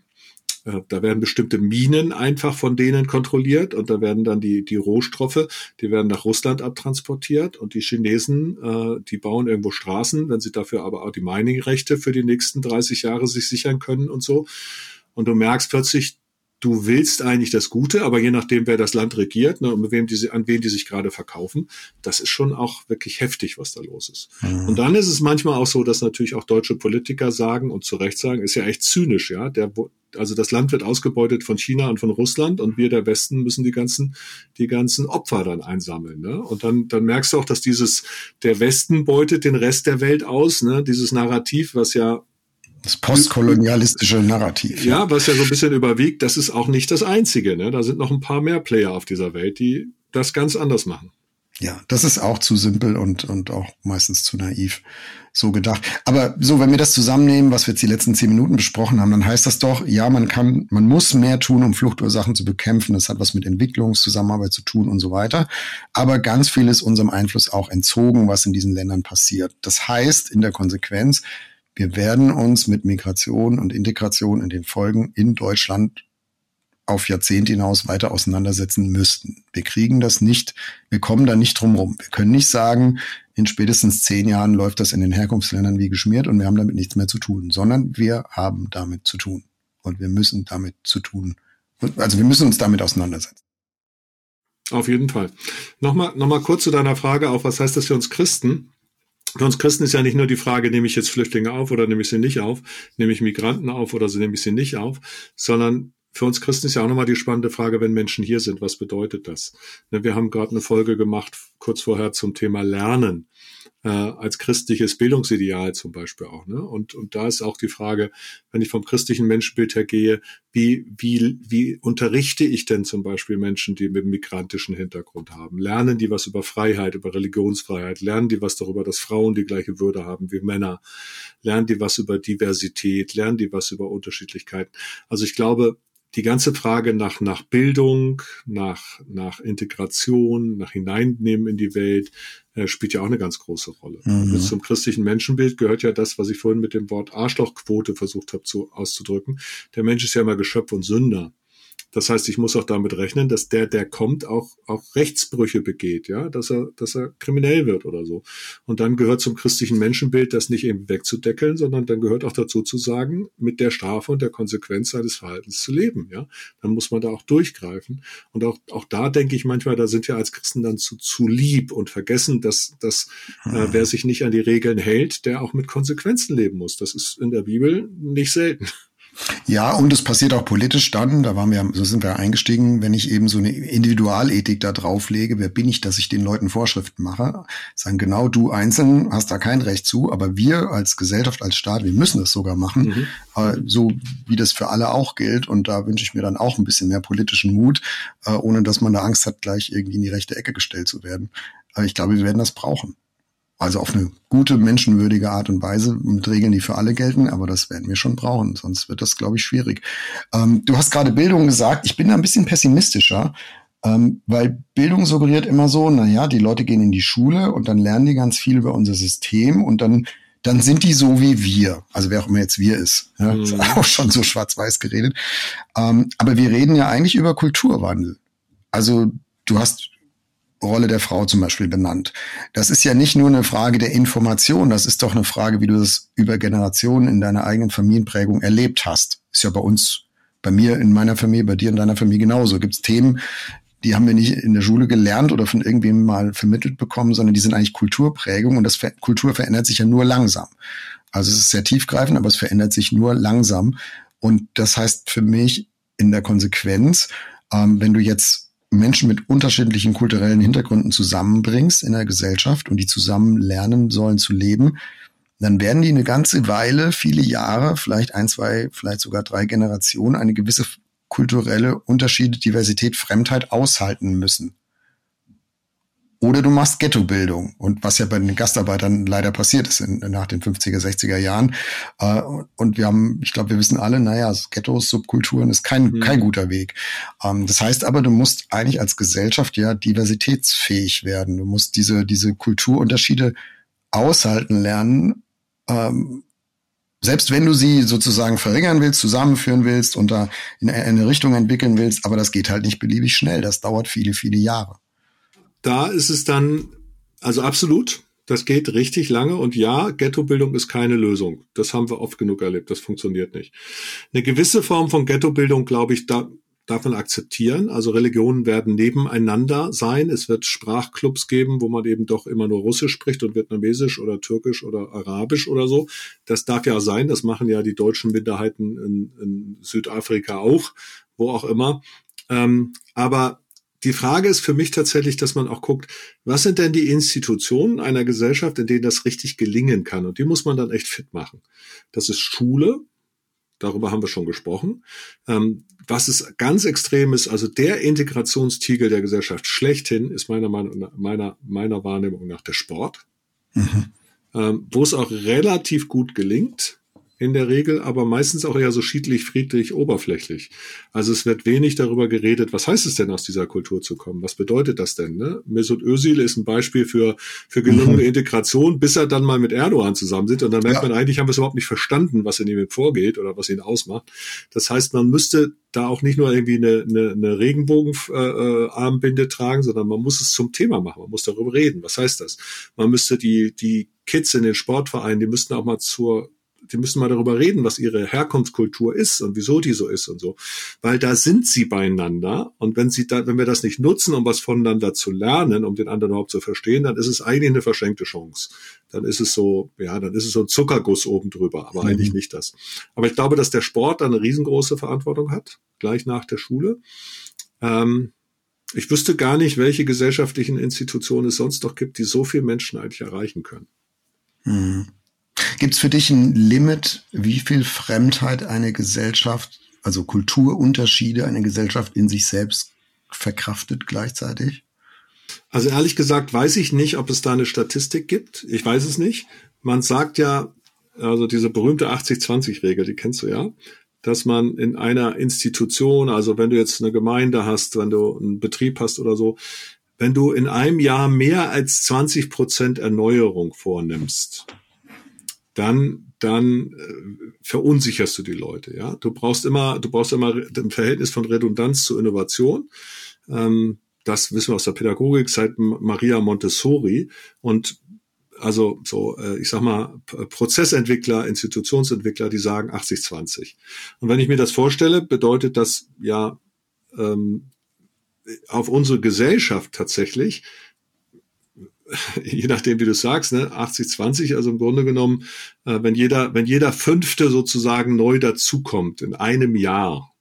da werden bestimmte Minen einfach von denen kontrolliert und da werden dann die, die Rohstoffe, die werden nach Russland abtransportiert und die Chinesen, äh, die bauen irgendwo Straßen, wenn sie dafür aber auch die Mining-Rechte für die nächsten 30 Jahre sich sichern können und so. Und du merkst plötzlich, du willst eigentlich das Gute, aber je nachdem, wer das Land regiert ne, und mit wem die, an wen die sich gerade verkaufen, das ist schon auch wirklich heftig, was da los ist. Mhm. Und dann ist es manchmal auch so, dass natürlich auch deutsche Politiker sagen und zu Recht sagen, ist ja echt zynisch, ja. Der, also das Land wird ausgebeutet von China und von Russland und wir der Westen müssen die ganzen, die ganzen Opfer dann einsammeln. Ne? Und dann, dann merkst du auch, dass dieses, der Westen beutet den Rest der Welt aus, ne? dieses Narrativ, was ja das postkolonialistische Narrativ. Ja, was ja so ein bisschen überwiegt, das ist auch nicht das Einzige. Ne? Da sind noch ein paar mehr Player auf dieser Welt, die das ganz anders machen. Ja, das ist auch zu simpel und, und auch meistens zu naiv so gedacht. Aber so, wenn wir das zusammennehmen, was wir jetzt die letzten zehn Minuten besprochen haben, dann heißt das doch, ja, man kann, man muss mehr tun, um Fluchtursachen zu bekämpfen. Das hat was mit Entwicklungszusammenarbeit zu tun und so weiter. Aber ganz viel ist unserem Einfluss auch entzogen, was in diesen Ländern passiert. Das heißt in der Konsequenz, wir werden uns mit Migration und Integration in den Folgen in Deutschland auf Jahrzehnte hinaus weiter auseinandersetzen müssten. Wir kriegen das nicht, wir kommen da nicht drum rum. Wir können nicht sagen, in spätestens zehn Jahren läuft das in den Herkunftsländern wie geschmiert und wir haben damit nichts mehr zu tun, sondern wir haben damit zu tun. Und wir müssen damit zu tun. Also wir müssen uns damit auseinandersetzen. Auf jeden Fall. Nochmal, nochmal kurz zu deiner Frage auch, was heißt das für uns Christen? Für uns Christen ist ja nicht nur die Frage, nehme ich jetzt Flüchtlinge auf oder nehme ich sie nicht auf, nehme ich Migranten auf oder nehme ich sie nicht auf, sondern für uns Christen ist ja auch nochmal die spannende Frage, wenn Menschen hier sind, was bedeutet das? Ne, wir haben gerade eine Folge gemacht, kurz vorher zum Thema Lernen äh, als christliches Bildungsideal zum Beispiel auch. Ne? Und, und da ist auch die Frage, wenn ich vom christlichen Menschenbild her gehe, wie, wie, wie unterrichte ich denn zum Beispiel Menschen, die mit migrantischen Hintergrund haben? Lernen die was über Freiheit, über Religionsfreiheit? Lernen die was darüber, dass Frauen die gleiche Würde haben wie Männer? Lernen die was über Diversität? Lernen die was über Unterschiedlichkeiten? Also ich glaube, die ganze Frage nach, nach Bildung, nach, nach Integration, nach Hineinnehmen in die Welt, äh, spielt ja auch eine ganz große Rolle. Mhm. Zum christlichen Menschenbild gehört ja das, was ich vorhin mit dem Wort Arschlochquote versucht habe zu, auszudrücken. Der Mensch ist ja immer Geschöpf und Sünder. Das heißt, ich muss auch damit rechnen, dass der, der kommt, auch, auch Rechtsbrüche begeht, ja, dass er, dass er kriminell wird oder so. Und dann gehört zum christlichen Menschenbild, das nicht eben wegzudeckeln, sondern dann gehört auch dazu zu sagen, mit der Strafe und der Konsequenz seines Verhaltens zu leben, ja. Dann muss man da auch durchgreifen. Und auch, auch da denke ich manchmal, da sind wir als Christen dann zu, zu lieb und vergessen, dass, dass äh, hm. wer sich nicht an die Regeln hält, der auch mit Konsequenzen leben muss. Das ist in der Bibel nicht selten. Ja, und es passiert auch politisch dann, da waren wir, so sind wir eingestiegen, wenn ich eben so eine Individualethik da drauflege, wer bin ich, dass ich den Leuten Vorschriften mache, sagen genau du einzeln hast da kein Recht zu, aber wir als Gesellschaft, als Staat, wir müssen das sogar machen, mhm. äh, so wie das für alle auch gilt und da wünsche ich mir dann auch ein bisschen mehr politischen Mut, äh, ohne dass man da Angst hat, gleich irgendwie in die rechte Ecke gestellt zu werden. Äh, ich glaube, wir werden das brauchen. Also auf eine gute, menschenwürdige Art und Weise mit Regeln, die für alle gelten, aber das werden wir schon brauchen, sonst wird das, glaube ich, schwierig. Ähm, du hast gerade Bildung gesagt, ich bin da ein bisschen pessimistischer, ähm, weil Bildung suggeriert immer so, na ja, die Leute gehen in die Schule und dann lernen die ganz viel über unser System und dann dann sind die so wie wir, also wer auch immer jetzt wir ist, ja, mhm. ist auch schon so schwarz-weiß geredet. Ähm, aber wir reden ja eigentlich über Kulturwandel. Also du hast Rolle der Frau zum Beispiel benannt. Das ist ja nicht nur eine Frage der Information, das ist doch eine Frage, wie du das über Generationen in deiner eigenen Familienprägung erlebt hast. Ist ja bei uns, bei mir in meiner Familie, bei dir in deiner Familie genauso. Gibt es Themen, die haben wir nicht in der Schule gelernt oder von irgendwem mal vermittelt bekommen, sondern die sind eigentlich Kulturprägung und das Kultur verändert sich ja nur langsam. Also es ist sehr tiefgreifend, aber es verändert sich nur langsam. Und das heißt für mich in der Konsequenz, ähm, wenn du jetzt Menschen mit unterschiedlichen kulturellen Hintergründen zusammenbringst in der Gesellschaft und die zusammen lernen sollen zu leben, dann werden die eine ganze Weile, viele Jahre, vielleicht ein, zwei, vielleicht sogar drei Generationen, eine gewisse kulturelle Unterschiede, Diversität, Fremdheit aushalten müssen. Oder du machst Ghettobildung. Und was ja bei den Gastarbeitern leider passiert ist in, nach den 50er, 60er Jahren. Äh, und wir haben, ich glaube, wir wissen alle, naja, Ghettos, Subkulturen ist kein, mhm. kein guter Weg. Ähm, das heißt aber, du musst eigentlich als Gesellschaft ja diversitätsfähig werden. Du musst diese, diese Kulturunterschiede aushalten lernen. Ähm, selbst wenn du sie sozusagen verringern willst, zusammenführen willst und da in eine Richtung entwickeln willst, aber das geht halt nicht beliebig schnell. Das dauert viele, viele Jahre da ist es dann, also absolut, das geht richtig lange und ja, Ghettobildung ist keine Lösung. Das haben wir oft genug erlebt, das funktioniert nicht. Eine gewisse Form von Ghettobildung, glaube ich, da, darf man akzeptieren. Also Religionen werden nebeneinander sein. Es wird Sprachclubs geben, wo man eben doch immer nur Russisch spricht und Vietnamesisch oder Türkisch oder Arabisch oder so. Das darf ja sein. Das machen ja die deutschen Minderheiten in, in Südafrika auch, wo auch immer. Ähm, aber die Frage ist für mich tatsächlich, dass man auch guckt, was sind denn die Institutionen einer Gesellschaft, in denen das richtig gelingen kann? Und die muss man dann echt fit machen. Das ist Schule, darüber haben wir schon gesprochen. Ähm, was ist ganz extrem ist, also der Integrationstiegel der Gesellschaft schlechthin ist meiner Meinung meiner, meiner Wahrnehmung nach der Sport, mhm. ähm, wo es auch relativ gut gelingt in der Regel, aber meistens auch eher so schiedlich, friedlich, oberflächlich. Also es wird wenig darüber geredet, was heißt es denn, aus dieser Kultur zu kommen? Was bedeutet das denn? Ne? Mesut Özil ist ein Beispiel für, für gelungene. [laughs] Integration, bis er dann mal mit Erdogan zusammen sitzt und dann merkt ja. man eigentlich, haben wir es überhaupt nicht verstanden, was in ihm vorgeht oder was ihn ausmacht. Das heißt, man müsste da auch nicht nur irgendwie eine, eine, eine Regenbogenarmbinde äh, tragen, sondern man muss es zum Thema machen. Man muss darüber reden. Was heißt das? Man müsste die, die Kids in den Sportvereinen, die müssten auch mal zur die müssen mal darüber reden, was ihre Herkunftskultur ist und wieso die so ist und so. Weil da sind sie beieinander. Und wenn sie da, wenn wir das nicht nutzen, um was voneinander zu lernen, um den anderen überhaupt zu verstehen, dann ist es eigentlich eine verschenkte Chance. Dann ist es so, ja, dann ist es so ein Zuckerguss oben drüber, aber mhm. eigentlich nicht das. Aber ich glaube, dass der Sport da eine riesengroße Verantwortung hat, gleich nach der Schule. Ähm, ich wüsste gar nicht, welche gesellschaftlichen Institutionen es sonst noch gibt, die so viele Menschen eigentlich erreichen können. Mhm. Gibt es für dich ein Limit, wie viel Fremdheit eine Gesellschaft, also Kulturunterschiede eine Gesellschaft in sich selbst verkraftet gleichzeitig? Also ehrlich gesagt weiß ich nicht, ob es da eine Statistik gibt. Ich weiß es nicht. Man sagt ja, also diese berühmte 80-20-Regel, die kennst du ja, dass man in einer Institution, also wenn du jetzt eine Gemeinde hast, wenn du einen Betrieb hast oder so, wenn du in einem Jahr mehr als 20 Prozent Erneuerung vornimmst, dann dann äh, verunsicherst du die Leute. Ja, du brauchst immer, du brauchst immer ein Verhältnis von Redundanz zu Innovation. Ähm, das wissen wir aus der Pädagogik seit Maria Montessori und also so, äh, ich sag mal, Prozessentwickler, Institutionsentwickler, die sagen 80-20. Und wenn ich mir das vorstelle, bedeutet das ja ähm, auf unsere Gesellschaft tatsächlich [laughs] je nachdem, wie du sagst, ne, 80-20, also im Grunde genommen, äh, wenn jeder, wenn jeder Fünfte sozusagen neu dazukommt in einem Jahr,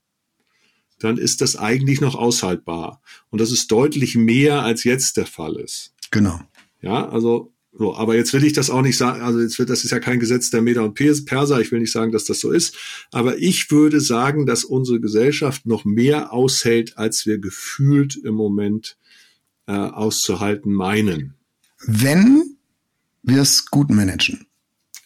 dann ist das eigentlich noch aushaltbar. Und das ist deutlich mehr, als jetzt der Fall ist. Genau. Ja, also, so, aber jetzt will ich das auch nicht sagen, also jetzt wird, das ist ja kein Gesetz der Meder und Perser, ich will nicht sagen, dass das so ist, aber ich würde sagen, dass unsere Gesellschaft noch mehr aushält, als wir gefühlt im Moment äh, auszuhalten meinen wenn wir es gut managen.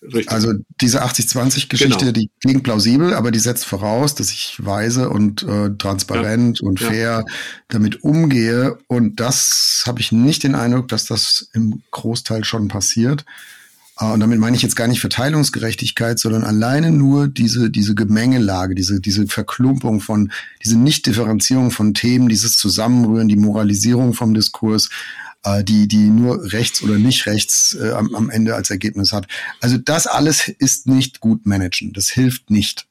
Richtig. Also diese 80-20-Geschichte, genau. die klingt plausibel, aber die setzt voraus, dass ich weise und äh, transparent ja. und fair ja. damit umgehe. Und das habe ich nicht den Eindruck, dass das im Großteil schon passiert. Äh, und damit meine ich jetzt gar nicht Verteilungsgerechtigkeit, sondern alleine nur diese, diese Gemengelage, diese, diese Verklumpung von, diese Nichtdifferenzierung von Themen, dieses Zusammenrühren, die Moralisierung vom Diskurs, äh, die, die nur rechts oder nicht rechts äh, am, am Ende als Ergebnis hat. Also das alles ist nicht gut managen. Das hilft nicht.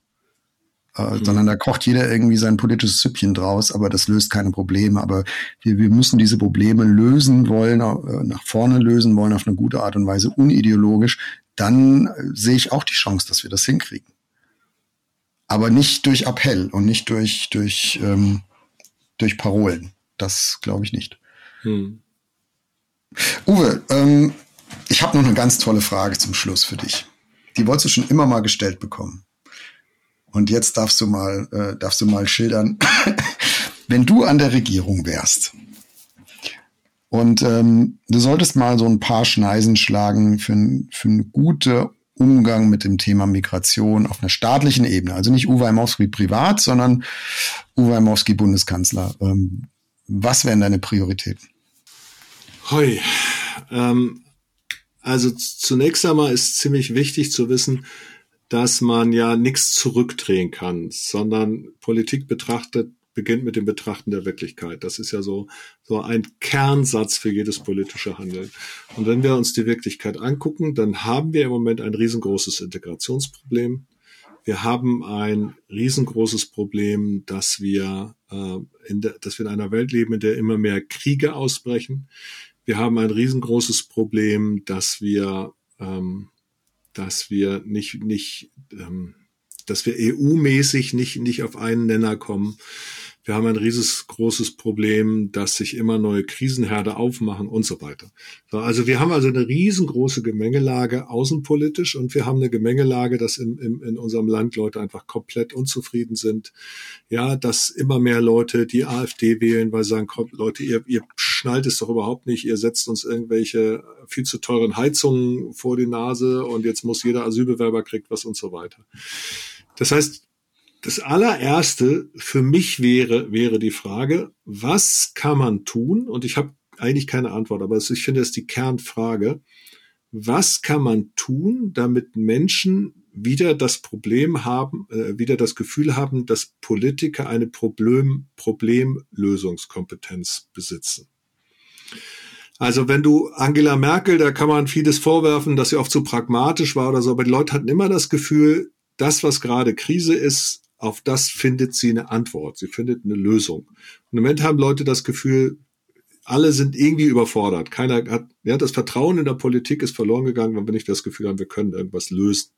Äh, mhm. sondern da kocht jeder irgendwie sein politisches Süppchen draus, aber das löst keine Probleme. Aber wir, wir müssen diese Probleme lösen wollen, äh, nach vorne lösen wollen, auf eine gute Art und Weise, unideologisch. Dann äh, sehe ich auch die Chance, dass wir das hinkriegen. Aber nicht durch Appell und nicht durch, durch, ähm, durch Parolen. Das glaube ich nicht. Hm. Uwe, ähm, ich habe noch eine ganz tolle Frage zum Schluss für dich. Die wolltest du schon immer mal gestellt bekommen. Und jetzt darfst du mal, äh, darfst du mal schildern, [coughs] wenn du an der Regierung wärst und ähm, du solltest mal so ein paar Schneisen schlagen für, für einen guten Umgang mit dem Thema Migration auf einer staatlichen Ebene. Also nicht Uwe Aimowski privat, sondern Uwe Aimowski Bundeskanzler. Ähm, was wären deine Prioritäten? Hoi. Ähm, also zunächst einmal ist ziemlich wichtig zu wissen, dass man ja nichts zurückdrehen kann, sondern Politik betrachtet beginnt mit dem Betrachten der Wirklichkeit. Das ist ja so, so ein Kernsatz für jedes politische Handeln. Und wenn wir uns die Wirklichkeit angucken, dann haben wir im Moment ein riesengroßes Integrationsproblem. Wir haben ein riesengroßes Problem, dass wir, äh, in der, dass wir in einer Welt leben, in der immer mehr Kriege ausbrechen. Wir haben ein riesengroßes Problem, dass wir, ähm, dass wir nicht, nicht, ähm, dass wir EU-mäßig nicht, nicht auf einen Nenner kommen. Wir haben ein riesengroßes Problem, dass sich immer neue Krisenherde aufmachen und so weiter. So, also wir haben also eine riesengroße Gemengelage außenpolitisch und wir haben eine Gemengelage, dass im, im, in unserem Land Leute einfach komplett unzufrieden sind. Ja, dass immer mehr Leute die AfD wählen, weil sie sagen, kommt, Leute, ihr, ihr schnallt es doch überhaupt nicht, ihr setzt uns irgendwelche viel zu teuren Heizungen vor die Nase und jetzt muss jeder Asylbewerber kriegt was und so weiter. Das heißt, das allererste für mich wäre, wäre die Frage, was kann man tun? Und ich habe eigentlich keine Antwort, aber ich finde, das ist die Kernfrage. Was kann man tun, damit Menschen wieder das Problem haben, äh, wieder das Gefühl haben, dass Politiker eine Problem, Problemlösungskompetenz besitzen? Also wenn du Angela Merkel, da kann man vieles vorwerfen, dass sie oft zu pragmatisch war oder so, aber die Leute hatten immer das Gefühl, das, was gerade Krise ist, auf das findet sie eine Antwort. Sie findet eine Lösung. Im Moment haben Leute das Gefühl, alle sind irgendwie überfordert. Keiner hat, ja, das Vertrauen in der Politik ist verloren gegangen, wenn wir nicht das Gefühl haben, wir können irgendwas lösen.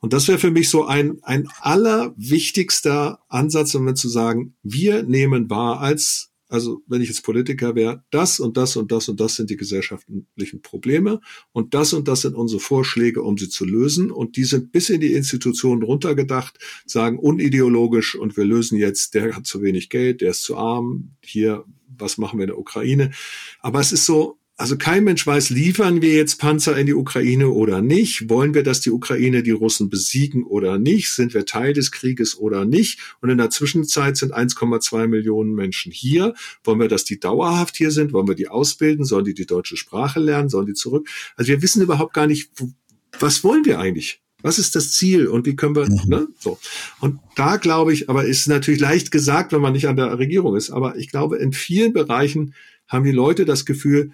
Und das wäre für mich so ein, ein allerwichtigster Ansatz, um zu sagen, wir nehmen wahr als also wenn ich jetzt Politiker wäre, das und das und das und das sind die gesellschaftlichen Probleme und das und das sind unsere Vorschläge, um sie zu lösen. Und die sind bis in die Institutionen runtergedacht, sagen unideologisch und wir lösen jetzt, der hat zu wenig Geld, der ist zu arm, hier, was machen wir in der Ukraine. Aber es ist so, also kein Mensch weiß, liefern wir jetzt Panzer in die Ukraine oder nicht? Wollen wir, dass die Ukraine die Russen besiegen oder nicht? Sind wir Teil des Krieges oder nicht? Und in der Zwischenzeit sind 1,2 Millionen Menschen hier. Wollen wir, dass die dauerhaft hier sind? Wollen wir die ausbilden? Sollen die die deutsche Sprache lernen? Sollen die zurück? Also wir wissen überhaupt gar nicht, was wollen wir eigentlich? Was ist das Ziel und wie können wir, mhm. ne, so. Und da glaube ich, aber ist natürlich leicht gesagt, wenn man nicht an der Regierung ist, aber ich glaube, in vielen Bereichen haben die Leute das Gefühl,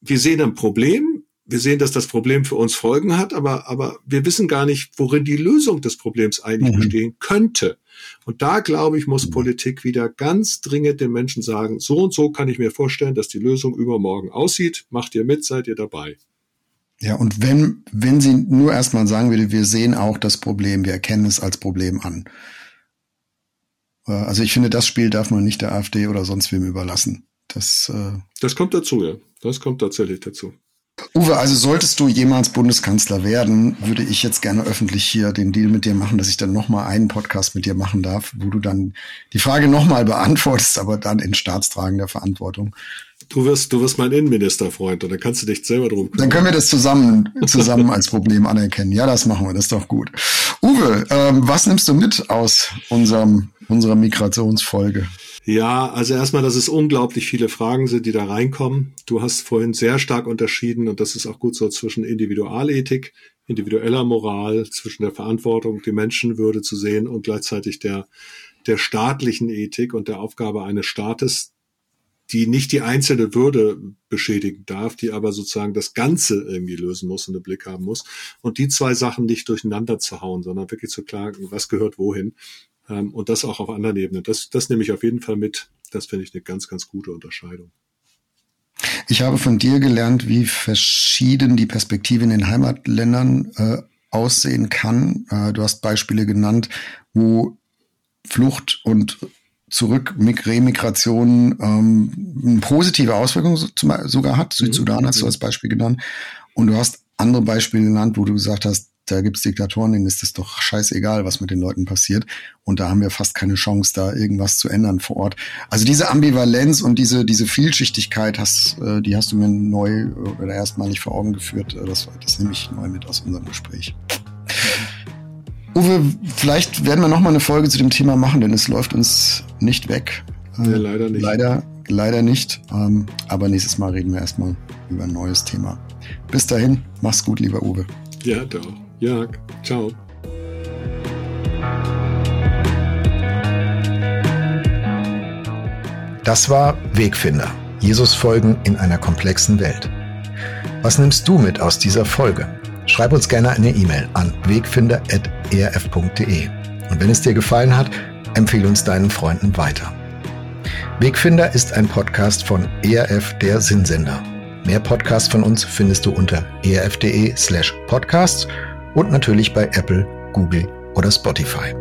wir sehen ein Problem, wir sehen, dass das Problem für uns Folgen hat, aber, aber wir wissen gar nicht, worin die Lösung des Problems eigentlich mhm. bestehen könnte. Und da, glaube ich, muss mhm. Politik wieder ganz dringend den Menschen sagen, so und so kann ich mir vorstellen, dass die Lösung übermorgen aussieht. Macht ihr mit, seid ihr dabei. Ja, und wenn, wenn sie nur erstmal sagen würde, wir sehen auch das Problem, wir erkennen es als Problem an. Äh, also ich finde, das Spiel darf man nicht der AfD oder sonst wem überlassen. Das, äh das kommt dazu, ja. Das kommt tatsächlich dazu. Uwe, also solltest du jemals Bundeskanzler werden, würde ich jetzt gerne öffentlich hier den Deal mit dir machen, dass ich dann nochmal einen Podcast mit dir machen darf, wo du dann die Frage nochmal beantwortest, aber dann in staatstragender Verantwortung. Du wirst, du wirst mein Innenministerfreund und dann kannst du dich selber drum kümmern. Dann können wir das zusammen, zusammen als Problem anerkennen. Ja, das machen wir, das ist doch gut. Uwe, ähm, was nimmst du mit aus unserem, unserer Migrationsfolge? Ja, also erstmal, dass es unglaublich viele Fragen sind, die da reinkommen. Du hast vorhin sehr stark unterschieden und das ist auch gut so zwischen Individualethik, individueller Moral, zwischen der Verantwortung, die Menschenwürde zu sehen und gleichzeitig der, der staatlichen Ethik und der Aufgabe eines Staates, die nicht die einzelne Würde beschädigen darf, die aber sozusagen das Ganze irgendwie lösen muss und einen Blick haben muss. Und die zwei Sachen nicht durcheinander zu hauen, sondern wirklich zu klagen, was gehört wohin. Ähm, und das auch auf anderen Ebenen. Das, das nehme ich auf jeden Fall mit. Das finde ich eine ganz, ganz gute Unterscheidung. Ich habe von dir gelernt, wie verschieden die Perspektive in den Heimatländern äh, aussehen kann. Äh, du hast Beispiele genannt, wo Flucht und zurück Remigration ähm, eine positive Auswirkung sogar hat. Mhm. Südsudan hast du als Beispiel genannt. Und du hast andere Beispiele genannt, wo du gesagt hast, da gibt's Diktatoren, denen ist es doch scheißegal, was mit den Leuten passiert. Und da haben wir fast keine Chance, da irgendwas zu ändern vor Ort. Also diese Ambivalenz und diese, diese Vielschichtigkeit hast, äh, die hast du mir neu oder erstmalig vor Augen geführt. Äh, das, das nehme ich neu mit aus unserem Gespräch. Uwe, vielleicht werden wir noch mal eine Folge zu dem Thema machen, denn es läuft uns nicht weg. Ja, leider nicht. Leider, leider nicht. Ähm, aber nächstes Mal reden wir erstmal über ein neues Thema. Bis dahin, mach's gut, lieber Uwe. Ja, doch. Jörg, ciao. Das war Wegfinder. Jesus folgen in einer komplexen Welt. Was nimmst du mit aus dieser Folge? Schreib uns gerne eine E-Mail an wegfinder.erf.de. Und wenn es dir gefallen hat, empfehle uns deinen Freunden weiter. Wegfinder ist ein Podcast von ERF der Sinnsender. Mehr Podcasts von uns findest du unter erf.de slash podcasts und natürlich bei Apple, Google oder Spotify.